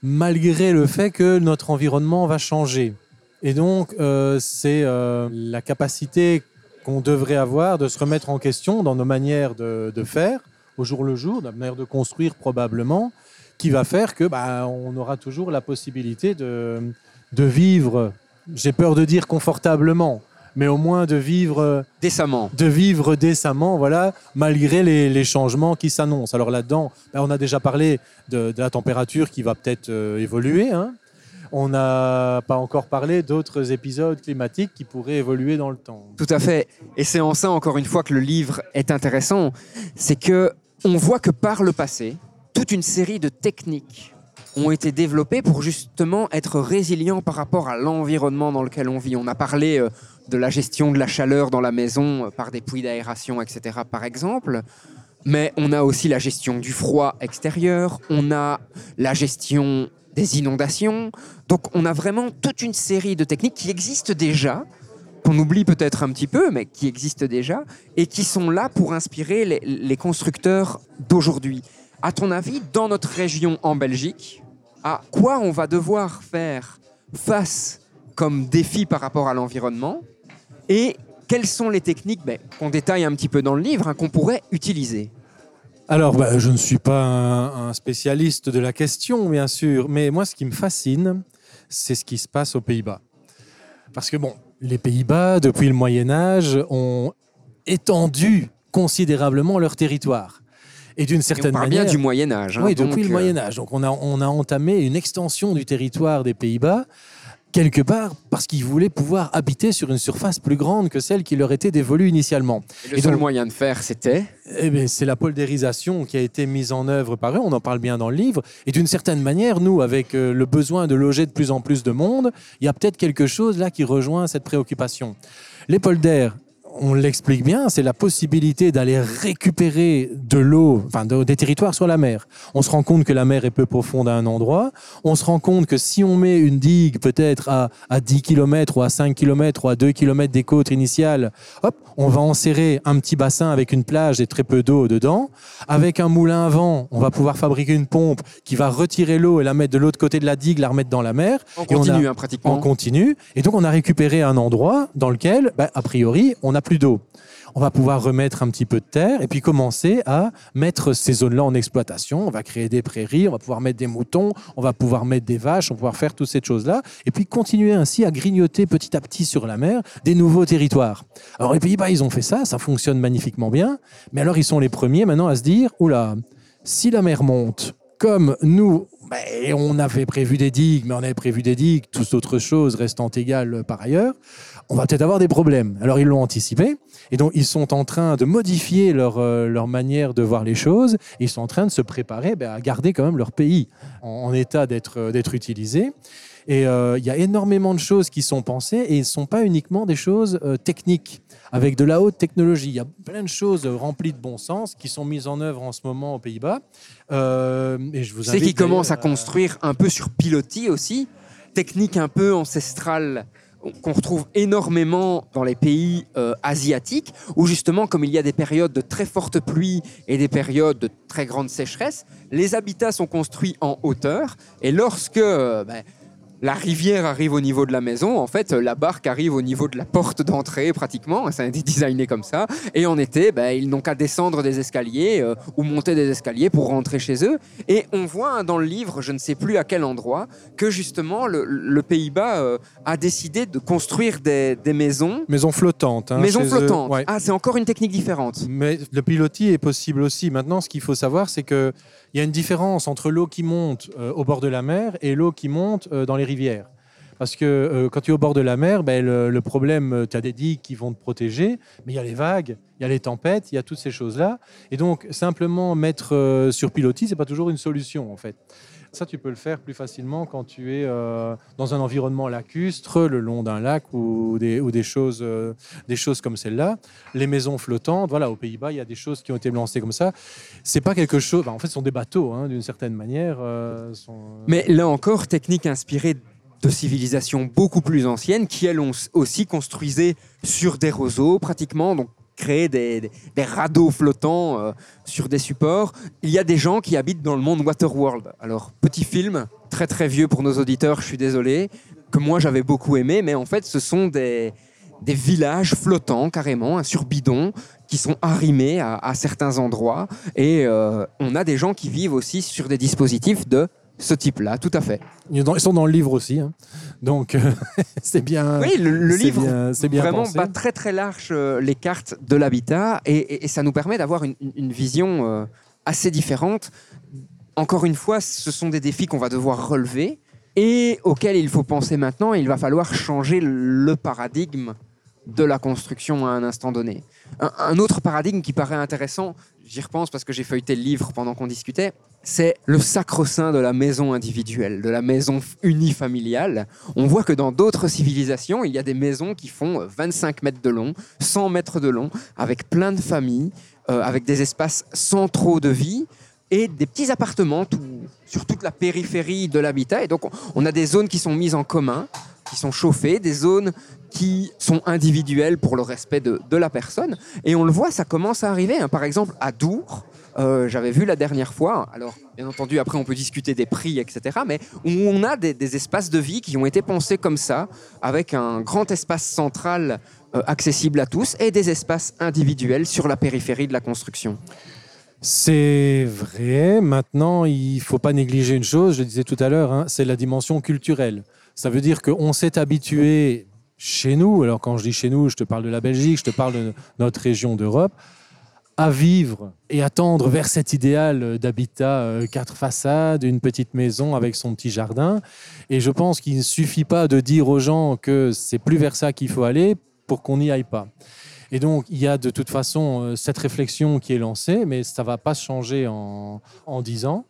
malgré le fait que notre environnement va changer. Et donc, euh, c'est euh, la capacité qu'on devrait avoir de se remettre en question dans nos manières de, de faire au jour le jour, dans la manière de construire probablement, qui va faire que bah, on aura toujours la possibilité de, de vivre, j'ai peur de dire confortablement, mais au moins de vivre, Décemment. de vivre décemment, voilà, malgré les, les changements qui s'annoncent. Alors là-dedans, bah, on a déjà parlé de, de la température qui va peut-être euh, évoluer. hein. On n'a pas encore parlé d'autres épisodes climatiques qui pourraient évoluer dans le temps. Tout à fait. Et c'est en ça, encore une fois, que le livre est intéressant. C'est que on voit que par le passé, toute une série de techniques ont été développées pour justement être résilients par rapport à l'environnement dans lequel on vit. On a parlé euh, de la gestion de la chaleur dans la maison euh, par des puits d'aération, etc., par exemple. Mais on a aussi la gestion du froid extérieur, on a la gestion des inondations. Donc on a vraiment toute une série de techniques qui existent déjà, qu'on oublie peut-être un petit peu, mais qui existent déjà, et qui sont là pour inspirer les, constructeurs d'aujourd'hui. À ton avis, dans notre région en Belgique, à quoi on va devoir faire face comme défi par rapport à l'environnement? Et quelles sont les techniques ben, qu'on détaille un petit peu dans le livre, hein, qu'on pourrait utiliser? Alors, bah, je ne suis pas un, un spécialiste de la question, bien sûr, mais moi, ce qui me fascine, c'est ce qui se passe aux Pays-Bas. Parce que, bon, les Pays-Bas, depuis le Moyen Âge, ont étendu considérablement leur territoire. Et d'une Et on certaine parle manière... bien du Moyen Âge. hein, oui, depuis le euh, Moyen Âge. Donc on a, on a entamé une extension du territoire des Pays-Bas, quelque part parce qu'ils voulaient pouvoir habiter sur une surface plus grande que celle qui leur était dévolue initialement. et le Et seul donc- moyen de faire, c'était Eh c'est la poldérisation qui a été mise en œuvre par eux, on en parle bien dans le livre. Et d'une certaine manière, nous, avec euh, le besoin de loger de plus en plus de monde, il y a peut-être quelque chose là qui rejoint cette préoccupation. Les polders, on l'explique bien, c'est la possibilité d'aller récupérer de l'eau, enfin de- des territoires sur la mer. On se rend compte que la mer est peu profonde à un endroit. On se rend compte que si on met une digue peut-être à, à 10 km ou à 5 km ou à 2 km des côtes initiales, hop, on va enserrer un petit bassin avec une plage et très peu d'eau dedans. Avec un moulin à vent, on va pouvoir fabriquer une pompe qui va retirer l'eau et la mettre de l'autre côté de la digue, la remettre dans la mer. on Et on a- continue hein, On pratiquement. continue. Et donc, on a récupéré un endroit dans lequel, bah, a priori, on plus d'eau. On va pouvoir remettre un petit peu de terre et puis commencer à mettre ces zones-là en exploitation. On va créer des prairies, on va pouvoir mettre des moutons, on va pouvoir mettre des vaches, on va pouvoir faire toutes ces choses-là. Et puis continuer ainsi à grignoter petit à petit sur la mer des nouveaux territoires. Alors, les Pays-Bas, ils ont fait ça, ça fonctionne magnifiquement bien. Mais alors, ils sont les premiers maintenant à se dire, oula, si la mer monte, comme nous, ben, on avait prévu des digues, mais on avait prévu des digues, toutes autres choses restant égales par ailleurs, on va peut-être avoir des problèmes. Alors ils l'ont anticipé, et donc ils sont en train de modifier leur, euh, leur manière de voir les choses, et ils sont en train de se préparer ben, à garder quand même leur pays en, en état d'être euh, d'être utilisé. Et euh, il y a énormément de choses qui sont pensées, et ce ne sont pas uniquement des choses euh, techniques, avec de la haute technologie. Il y a plein de choses remplies de bon sens qui sont mises en œuvre en ce moment aux Pays-Bas. Euh, et je vous C'est qu'ils commencent à construire un peu sur pilotis aussi, technique un peu ancestrale qu'on retrouve énormément dans les pays euh, asiatiques, où justement, comme il y a des périodes de très fortes pluies et des périodes de très grande sécheresse, les habitats sont construits en hauteur, et lorsque euh, ben, la rivière arrive au niveau de la maison, en fait, la barque arrive au niveau de la porte d'entrée pratiquement. Ça a été designé comme ça. Et en été, ben, ils n'ont qu'à descendre des escaliers euh, ou monter des escaliers pour rentrer chez eux. Et on voit hein, dans le livre, je ne sais plus à quel endroit, que justement le, le Pays-Bas euh, a décidé de construire des, des maisons. Maison flottante. hein, maisons flottantes. Ouais. Ah, c'est encore une technique différente. Mais le pilotis est possible aussi. Maintenant, ce qu'il faut savoir, c'est qu'il y a une différence entre l'eau qui monte euh, au bord de la mer et l'eau qui monte dans les Parce que euh, quand tu es au bord de la mer, ben, le, problème, tu as des digues qui vont te protéger, mais il y a les vagues, il y a les tempêtes, il y a toutes ces choses-là. Et donc, simplement mettre euh, sur pilotis, c'est pas toujours une solution, en fait. Ça, tu peux le faire plus facilement quand tu es euh, dans un environnement lacustre, le long d'un lac ou des, ou des, choses, euh, des choses comme celle-là. Les maisons flottantes, voilà, aux Pays-Bas, il y a des choses qui ont été lancées comme ça. C'est pas quelque chose. ben, en fait, ce sont des bateaux, hein, d'une certaine manière. euh, Mais là encore, technique inspirée de civilisations beaucoup plus anciennes qui, elles, ont aussi construisaient sur des roseaux, pratiquement, donc créer des, des- radeaux flottants euh, sur des supports. Il y a des gens qui habitent dans le monde Waterworld. Alors, petit film, très très vieux pour nos auditeurs, je suis désolé, que moi j'avais beaucoup aimé, mais en fait, ce sont des, des villages flottants carrément, hein, sur bidon, qui sont arrimés à, à certains endroits. Et euh, on a des gens qui vivent aussi sur des dispositifs de ce type-là, tout à fait. Ils sont- dans le livre aussi. hein. Donc, euh, c'est bien. Oui, le, livre bien- c'est bien vraiment pensé. bat très très large euh, les cartes de l'habitat et, et- et ça nous permet d'avoir une, vision euh, assez différente. Encore une fois, ce sont des défis qu'on va devoir relever et auxquels il faut penser maintenant. Il va falloir changer le paradigme de la construction à un instant donné. Un, un autre paradigme qui paraît intéressant, j'y repense parce que j'ai feuilleté le livre pendant qu'on discutait, c'est le sacro-saint de la maison individuelle, de la maison unifamiliale. On voit que dans d'autres civilisations, il y a des maisons qui font euh, 25 mètres de long, 100 mètres de long, avec plein de familles, euh, avec des espaces centraux de vie et des petits appartements sur toute la périphérie de l'habitat. Et donc, on- on a des zones qui sont mises en commun, qui sont chauffées, des zones qui sont individuelles pour le respect de, la personne. Et on le voit, ça commence à arriver. hein. Par exemple, à Dour, euh, j'avais vu la dernière fois, alors bien entendu après on peut discuter des prix, etc., mais où on a des, espaces de vie qui ont été pensés comme ça, avec un grand espace central euh, accessible à tous et des espaces individuels sur la périphérie de la construction. C'est vrai. Maintenant, il faut pas négliger une chose, je le disais tout à l'heure, hein, c'est la dimension culturelle. Ça veut dire qu'on s'est habitué chez nous, alors quand je dis chez nous, je te parle de la Belgique, je te parle de notre région d'Europe, à vivre et à tendre vers cet idéal d'habitat, euh, quatre façades, une petite maison avec son petit jardin. Et je pense qu'il ne suffit pas de dire aux gens que c'est plus vers ça qu'il faut aller pour qu'on n'y aille pas. Et donc, il y a de toute façon euh, cette réflexion qui est lancée, mais ça ne va pas changer en, en 10 ans.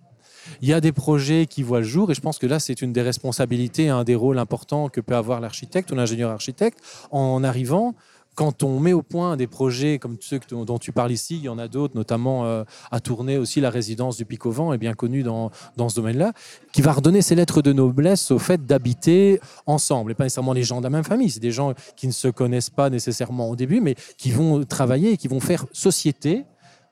Il y a des projets qui voient le jour, et je pense que là, c'est une des responsabilités, un des rôles importants que peut avoir l'architecte ou l'ingénieur architecte en arrivant. Quand on met au point des projets comme ceux dont tu parles ici, il y en a d'autres, notamment euh, à tourner aussi la résidence du Pic Vent, est bien connue dans, dans ce domaine-là, qui va redonner ses lettres de noblesse au fait d'habiter ensemble, et pas nécessairement les gens de la même famille, c'est des gens qui ne se connaissent pas nécessairement au début, mais qui vont travailler et qui vont faire société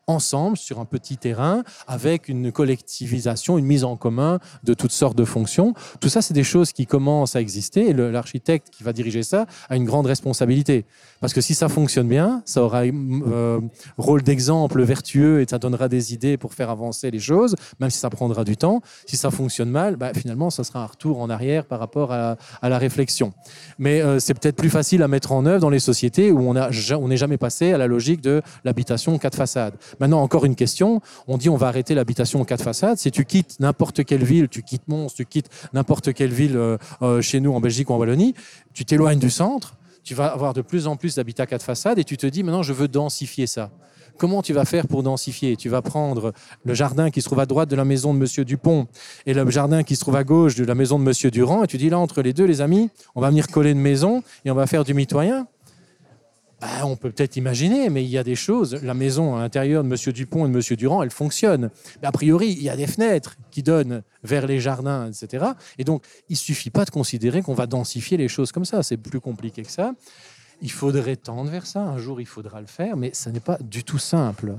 ensemble sur un petit terrain avec une collectivisation, une mise en commun de toutes sortes de fonctions. Tout ça, c'est des choses qui commencent à exister et l'architecte qui va diriger ça a une grande responsabilité. Parce que si ça fonctionne bien, ça aura euh, rôle d'exemple vertueux et ça donnera des idées pour faire avancer les choses, même si ça prendra du temps. Si ça fonctionne mal, bah, finalement, ça sera un retour en arrière par rapport à, la réflexion. Mais euh, c'est peut-être plus facile à mettre en œuvre dans les sociétés où on n'est jamais passé à la logique de l'habitation quatre façades. Maintenant, encore une question. On dit on va arrêter l'habitation quatre façades. Si tu quittes n'importe quelle ville, tu quittes Mons, tu quittes n'importe quelle ville euh, chez nous en Belgique ou en Wallonie, tu t'éloignes du centre, tu vas avoir de plus en plus d'habitat quatre façades et tu te dis maintenant je veux densifier ça. Comment tu vas faire pour densifier? Tu vas prendre le jardin qui se trouve à droite de la maison de Monsieur Dupont et le jardin qui se trouve à gauche de la maison de Monsieur Durand et tu dis là entre les deux les amis, on va venir coller une maison et on va faire du mitoyen. Bah, on peut peut-être imaginer, mais il y a des choses. La maison à l'intérieur de Monsieur Dupont et de Monsieur Durand, elle fonctionne. A priori, il y a des fenêtres qui donnent vers les jardins, etc. Et donc, il suffit pas de considérer qu'on va densifier les choses comme ça. C'est plus compliqué que ça. Il faudrait tendre vers ça. Un jour, il faudra le faire, mais ça n'est pas du tout simple.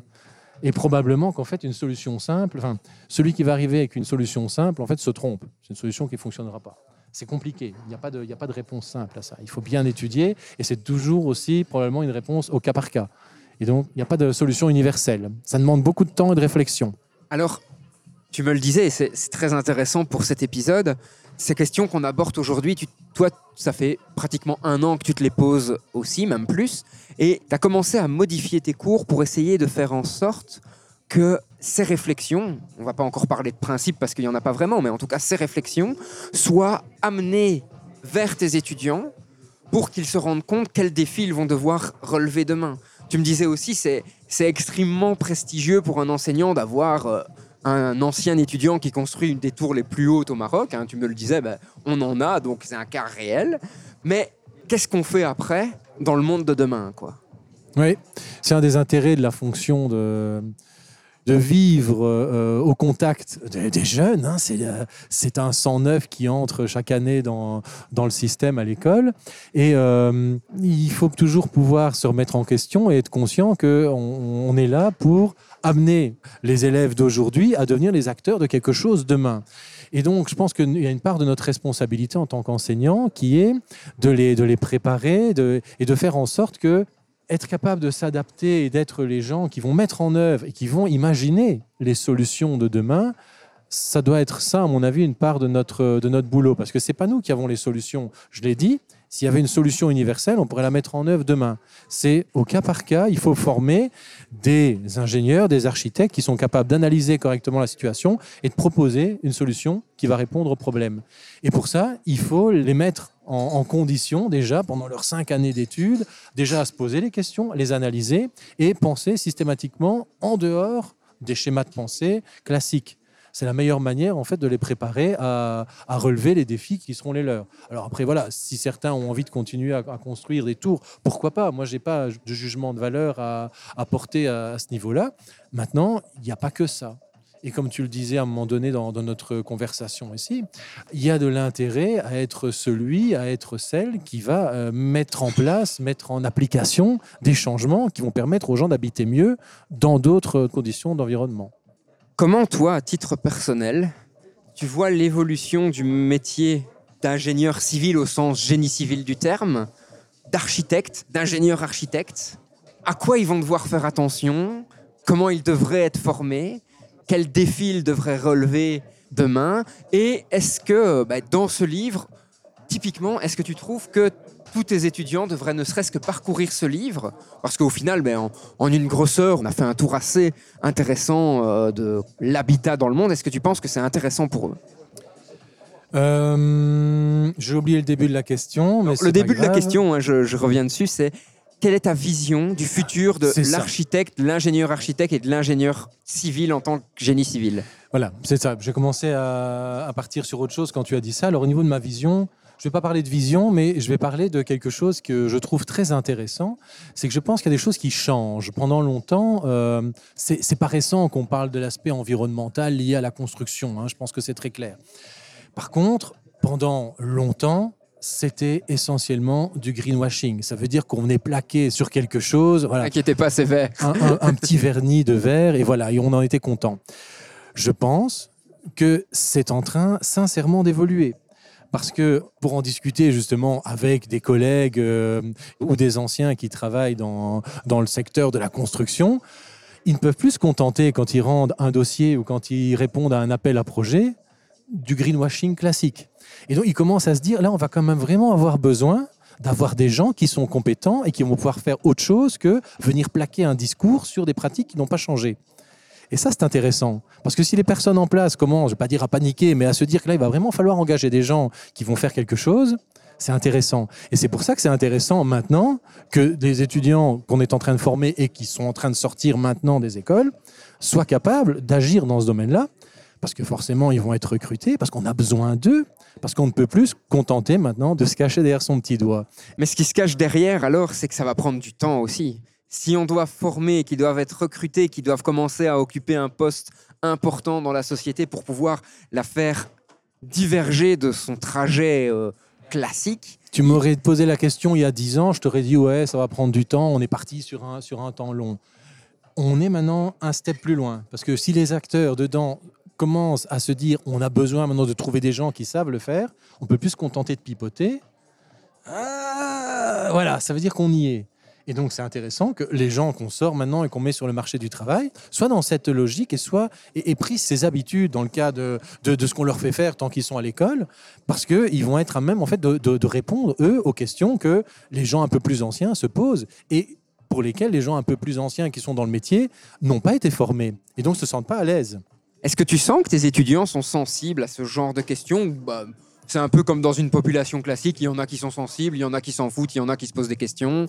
Et probablement qu'en fait, une solution simple, enfin, celui qui va arriver avec une solution simple, en fait, se trompe. C'est une solution qui ne fonctionnera pas. C'est compliqué. Il n'y a, pas de- a pas de réponse simple à ça. Il faut bien étudier et c'est toujours aussi probablement une réponse au cas par cas. Et donc, il n'y a pas de solution universelle. Ça demande beaucoup de temps et de réflexion. Alors, tu me le disais, c'est très intéressant pour cet épisode. Ces questions qu'on aborde aujourd'hui, toi, ça fait pratiquement un an que tu te les poses aussi, même plus. Et tu as commencé à modifier tes cours pour essayer de faire en sorte que ces réflexions, on va pas encore parler de principe parce qu'il n'y en a pas vraiment, mais en tout cas ces réflexions, soient amenées vers tes étudiants pour qu'ils se rendent compte quels défis ils vont devoir relever demain. Tu me disais aussi, c'est c'est extrêmement prestigieux pour un enseignant d'avoir euh, un ancien étudiant qui construit une des tours les plus hautes au Maroc. hein. tu me le disais, ben, on en a, donc c'est un cas réel. Mais qu'est-ce qu'on fait après dans le monde de demain quoi? Oui, c'est un des intérêts de la fonction de, de vivre euh, au contact des, jeunes. hein. C'est, euh, c'est un sang neuf qui entre chaque année dans, le système à l'école. Et euh, il faut toujours pouvoir se remettre en question et être conscient qu'on on est là pour amener les élèves d'aujourd'hui à devenir les acteurs de quelque chose demain. Et donc, je pense qu'il y a une part de notre responsabilité en tant qu'enseignant qui est de les, préparer et de faire en sorte que être capable de s'adapter et d'être les gens qui vont mettre en œuvre et qui vont imaginer les solutions de demain, ça doit être ça, à mon avis, une part de notre, de notre boulot. Parce que ce n'est pas nous qui avons les solutions. Je l'ai dit, s'il y avait une solution universelle, on pourrait la mettre en œuvre demain. C'est au cas par cas, il faut former des ingénieurs, des architectes qui sont capables d'analyser correctement la situation et de proposer une solution qui va répondre au problème. Et pour ça, il faut les mettre en, condition déjà pendant leurs cinq années d'études, déjà à se poser les questions, les analyser et penser systématiquement en dehors des schémas de pensée classiques. C'est la meilleure manière en fait de les préparer à, relever les défis qui seront les leurs. Alors après voilà, si certains ont envie de continuer à, construire des tours, pourquoi pas? Moi j'ai pas de jugement de valeur à, à porter à ce niveau-là. Maintenant, il n'y a pas que ça. Et comme tu le disais à un moment donné dans, notre conversation ici, il y a de l'intérêt à être celui, à être celle qui va euh, mettre en place, mettre en application des changements qui vont permettre aux gens d'habiter mieux dans d'autres conditions d'environnement. Comment toi, à titre personnel, tu vois l'évolution du métier d'ingénieur civil au sens génie civil du terme, d'architecte, d'ingénieur architecte? À quoi ils vont devoir faire attention? Comment ils devraient être formés? Quels défis ils devraient relever demain Et est-ce que bah, dans ce livre, typiquement, est-ce que tu trouves que tous tes étudiants devraient ne serait-ce que parcourir ce livre? Parce qu'au final, ben, en, en une grosseur, on a fait un tour assez intéressant euh, de l'habitat dans le monde. Est-ce que tu penses que c'est intéressant pour eux? Euh, J'ai oublié le début de la question. Mais Le début de la question, hein, je, je reviens dessus, c'est quelle est ta vision du futur de l'architecte, de l'ingénieur architecte et de l'ingénieur civil en tant que génie civil? Voilà, c'est ça. J'ai commencé à, à partir sur autre chose quand tu as dit ça. Alors au niveau de ma vision, je ne vais pas parler de vision, mais je vais parler de quelque chose que je trouve très intéressant. C'est que je pense qu'il y a des choses qui changent. Pendant longtemps, euh, c'est pas récent qu'on parle de l'aspect environnemental lié à la construction. hein. Je pense que c'est très clair. Par contre, pendant longtemps, c'était essentiellement du greenwashing. Ça veut dire qu'on est plaqué sur quelque chose. Voilà, Inquiétez pas, c'est un, un- un petit vernis de verre et voilà, et on en était content. Je pense que c'est en train sincèrement d'évoluer. Parce que pour en discuter justement avec des collègues euh, ou des anciens qui travaillent dans, dans le secteur de la construction, ils ne peuvent plus se contenter quand ils rendent un dossier ou quand ils répondent à un appel à projet du greenwashing classique. Et donc ils commencent à se dire, là on va quand même vraiment avoir besoin d'avoir des gens qui sont compétents et qui vont pouvoir faire autre chose que venir plaquer un discours sur des pratiques qui n'ont pas changé. Et ça, c'est intéressant. Parce que si les personnes en place commencent, je ne vais pas dire à paniquer, mais à se dire que là, il va vraiment falloir engager des gens qui vont faire quelque chose, c'est intéressant. Et c'est pour ça que c'est intéressant maintenant que des étudiants qu'on est en train de former et qui sont en train de sortir maintenant des écoles soient capables d'agir dans ce domaine-là. Parce que forcément, ils vont être recrutés, parce qu'on a besoin d'eux, parce qu'on ne peut plus se contenter maintenant de se cacher derrière son petit doigt. Mais ce qui se cache derrière, alors, c'est que ça va prendre du temps aussi. Si on doit former, qu'ils doivent être recrutés, qu'ils doivent commencer à occuper un poste important dans la société pour pouvoir la faire diverger de son trajet euh, classique, Tu m'aurais posé la question il y a 10 ans, je t'aurais dit ouais, ça va prendre du temps, on est parti sur un, sur un temps long. On est maintenant un step plus loin, parce que si les acteurs dedans commence à se dire on a besoin maintenant de trouver des gens qui savent le faire, on peut plus se contenter de pipoter. Ah, voilà, ça veut dire qu'on y est. Et donc, c'est intéressant que les gens qu'on sort maintenant et qu'on met sur le marché du travail soient dans cette logique et soient et, pris ces habitudes dans le cas de, de, ce qu'on leur fait faire tant qu'ils sont à l'école, parce qu'ils vont être à même en fait de, répondre eux aux questions que les gens un peu plus anciens se posent et pour lesquelles les gens un peu plus anciens qui sont dans le métier n'ont pas été formés et donc se sentent pas à l'aise. Est-ce que tu sens que tes étudiants sont sensibles à ce genre de questions bah, C'est un peu comme dans une population classique, il y en a qui sont sensibles, il y en a qui s'en foutent, il y en a qui se posent des questions?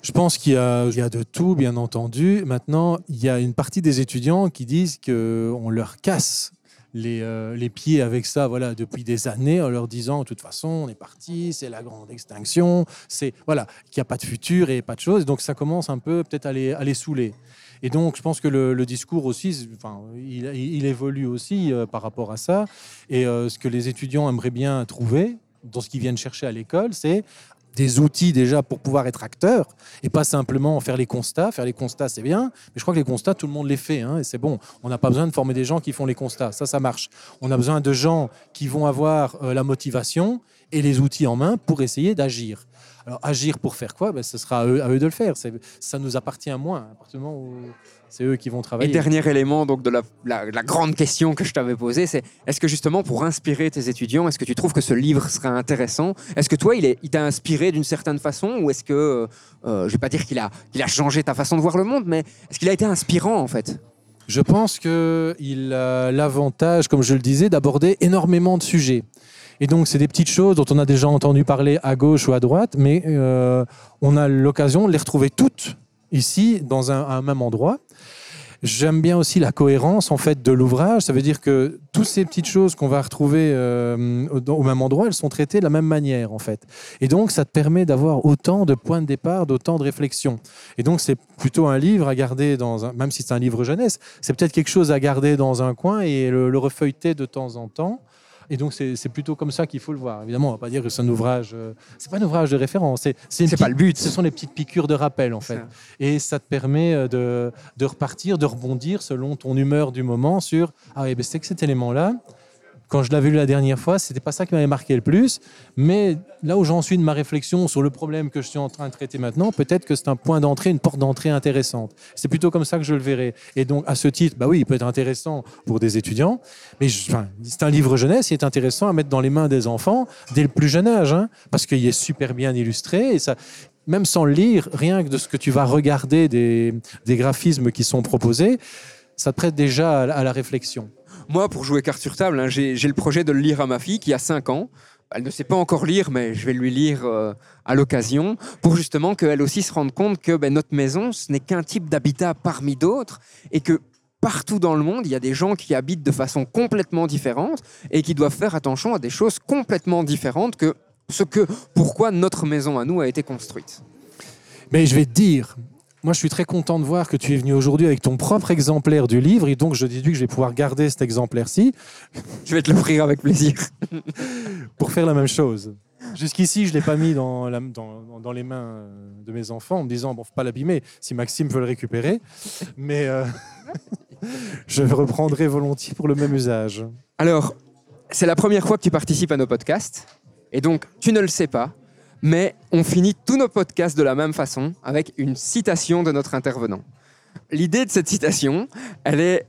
Je pense qu'il y, a- de tout, bien entendu. Maintenant, il y a une partie des étudiants qui disent qu'on leur casse les, euh, les pieds avec ça voilà, depuis des années, en leur disant, de toute façon, on est parti, c'est la grande extinction, c'est voilà, qu'il n'y a pas de futur et pas de choses. Donc ça commence un peu peut-être à à les saouler. Et donc, je pense que le, discours aussi, enfin, il, évolue aussi euh, par rapport à ça. Et euh, ce que les étudiants aimeraient bien trouver dans ce qu'ils viennent chercher à l'école, c'est des outils déjà pour pouvoir être acteurs et pas simplement faire les constats. Faire les constats, c'est bien, mais je crois que les constats, tout le monde les fait hein, et c'est bon. On n'a pas besoin de former des gens qui font les constats. Ça, ça marche. On a besoin de gens qui vont avoir euh, la motivation et les outils en main pour essayer d'agir. Alors, agir pour faire quoi? Ben, Ce sera à eux, à eux de le faire. Ça nous appartient moins, à partir du moment où c'est eux qui vont Et travailler. dernier élément donc de la, la- la grande question que je t'avais posée, c'est est-ce que justement pour inspirer tes étudiants, est-ce que tu trouves que ce livre serait intéressant? Est-ce que toi, il t'a inspiré d'une certaine façon? Ou est-ce que, euh, euh, je vais pas dire qu'il a, qu'il a changé ta façon de voir le monde, mais est-ce qu'il a été inspirant en fait? Je pense qu'il a l'avantage, comme je le disais, d'aborder énormément de sujets. Et donc, c'est des petites choses dont on a déjà entendu parler à gauche ou à droite, mais euh, on a l'occasion de les retrouver toutes ici, dans un, même endroit. J'aime bien aussi la cohérence en fait de l'ouvrage. Ça veut dire que toutes ces petites choses qu'on va retrouver euh, au, même endroit, elles sont traitées de la même manière en fait. Et donc, ça te permet d'avoir autant de points de départ, d'autant de réflexions. Et donc, c'est plutôt un livre à garder dans un, même si c'est un livre jeunesse, c'est peut-être quelque chose à garder dans un coin et le, le de temps en temps. Et donc, c'est plutôt comme ça qu'il faut le voir. Évidemment, on va pas dire que c'est un ouvrage. euh, c'est pas un ouvrage de référence. C'est pas le but. Ce sont les petites piqûres de rappel, en fait. Ça. Et ça te permet euh, de, de repartir, de rebondir selon ton humeur du moment sur Ah oui, ben c'est que cet élément-là, quand je l'avais lu la dernière fois, c'était pas ça qui m'avait marqué le plus. Mais là où j'en suis de ma réflexion sur le problème que je suis en train de traiter maintenant, peut-être que c'est un point d'entrée, une porte d'entrée intéressante. C'est plutôt comme ça que je le verrai. Et donc, à ce titre, bah oui, il peut être intéressant pour des étudiants, mais c'est un livre jeunesse, il est intéressant à mettre dans les mains des enfants dès le plus jeune âge, hein, parce qu'il est super bien illustré et ça. Même sans le lire, rien que de ce que tu vas regarder des, des graphismes qui sont proposés, ça te prête déjà à la réflexion. Moi, pour jouer carte sur table, hein, j'ai le projet de le lire à ma fille qui a 5 ans. Elle ne sait pas encore lire, mais je vais lui lire euh, à l'occasion pour justement qu'elle aussi se rende compte que ben, notre maison, ce n'est qu'un type d'habitat parmi d'autres et que partout dans le monde, il y a des gens qui habitent de façon complètement différente et qui doivent faire attention à des choses complètement différentes que ce que, pourquoi notre maison à nous a été construite. Mais je vais te dire, moi je suis très content de voir que tu es venu aujourd'hui avec ton propre exemplaire du livre et donc je déduis que je vais pouvoir garder cet exemplaire-ci Je vais te l'offrir avec plaisir. pour faire la même chose. Jusqu'ici, je ne l'ai pas mis dans, la- dans- dans les mains euh, de mes enfants en me disant, bon, faut pas l'abîmer, si Maxime veut le récupérer. Mais euh, je le reprendrai volontiers pour le même usage. Alors, c'est la première fois que tu participes à nos podcasts, et donc tu ne le sais pas, mais on finit tous nos podcasts de la même façon, avec une citation de notre intervenant. L'idée de cette citation, elle est...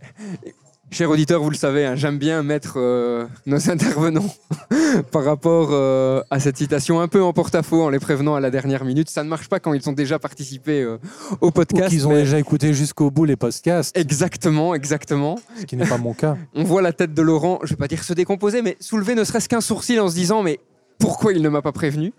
Cher auditeur, vous le savez, hein, j'aime bien mettre euh, nos intervenants par rapport euh, à cette citation un peu en porte-à-faux en les prévenant à la dernière minute. Ça ne marche pas quand ils ont déjà participé euh, au Ou podcast. qu'ils ont mais- déjà écouté jusqu'au bout les podcasts, Exactement, exactement. ce qui n'est pas mon cas. On voit la tête de Laurent, je vais pas dire se décomposer, mais soulever ne serait-ce qu'un sourcil en se disant mais pourquoi il ne m'a pas prévenu?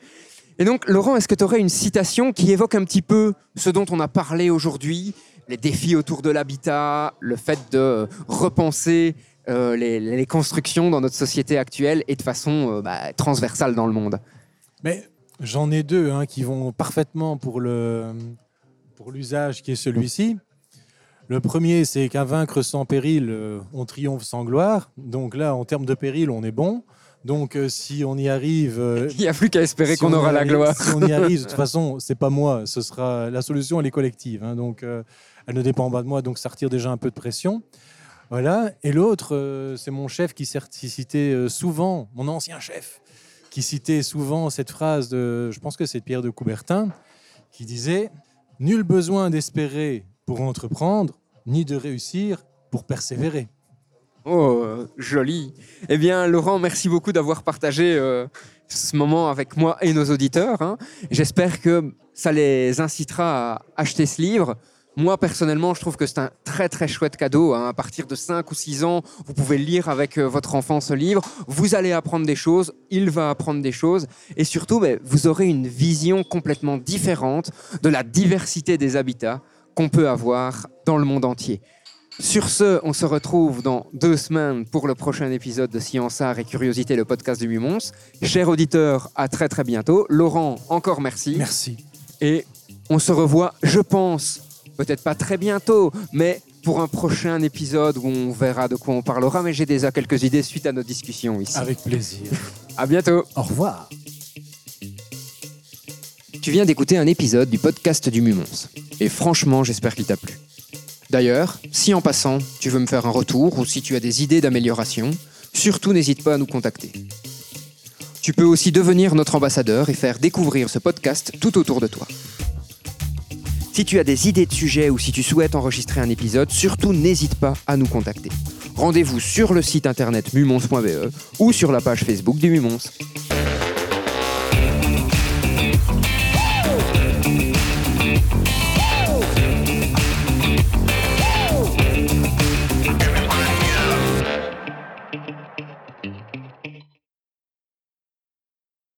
Et donc Laurent, est-ce que tu aurais une citation qui évoque un petit peu ce dont on a parlé aujourd'hui, les défis autour de l'habitat, le fait de repenser euh, les, constructions dans notre société actuelle et de façon euh, bah, transversale dans le monde? Mais j'en ai deux hein, qui vont parfaitement pour le pour l'usage qui est celui-ci. Le premier, c'est qu'à vaincre sans péril, euh, on triomphe sans gloire. Donc là, en termes de péril, on est bon. Donc euh, si on y arrive, euh, Il n'y a plus qu'à espérer si qu'on aura la arrive- gloire. Si on y arrive, de toute façon, c'est pas moi. Ce sera la solution, elle est collective. hein. donc, euh, elle ne dépend pas de moi. Donc, ça retire déjà un peu de pression. Voilà. Et l'autre, c'est mon chef qui, citait souvent, mon ancien chef, qui citait souvent cette phrase de, je pense que c'est Pierre de Coubertin, qui disait Nul besoin d'espérer pour entreprendre, ni de réussir pour persévérer. Oh, euh, joli. Eh bien, Laurent, merci beaucoup d'avoir partagé euh, ce moment avec moi et nos auditeurs. hein. J'espère que ça les incitera à acheter ce livre. Moi, personnellement, je trouve que c'est un très très chouette cadeau. hein. À partir de 5 ou 6 ans, vous pouvez lire avec euh, votre enfant ce livre. Vous allez apprendre des choses, il va apprendre des choses. Et surtout, ben, vous aurez une vision complètement différente de la diversité des habitats qu'on peut avoir dans le monde entier. Sur ce, on se retrouve dans deux semaines pour le prochain épisode de Science, Art et Curiosité, le podcast du Mumons. Cher auditeur, à très très bientôt. Laurent, encore merci. Merci. Et on se revoit, je pense, peut-être pas très bientôt, mais pour un prochain épisode où on verra de quoi on parlera. Mais j'ai déjà quelques idées suite à nos discussions ici. Avec plaisir. À bientôt. Au revoir. Tu viens d'écouter un épisode du podcast du Mumons. Et franchement, j'espère qu'il t'a plu. D'ailleurs, si en passant, tu veux me faire un retour ou si tu as des idées d'amélioration, surtout n'hésite pas à nous contacter. Tu peux aussi devenir notre ambassadeur et faire découvrir ce podcast tout autour de toi. Si tu as des idées de sujets ou si tu souhaites enregistrer un épisode, surtout n'hésite pas à nous contacter. Rendez-vous sur le site internet mumons.be ou sur la page Facebook du Mumons.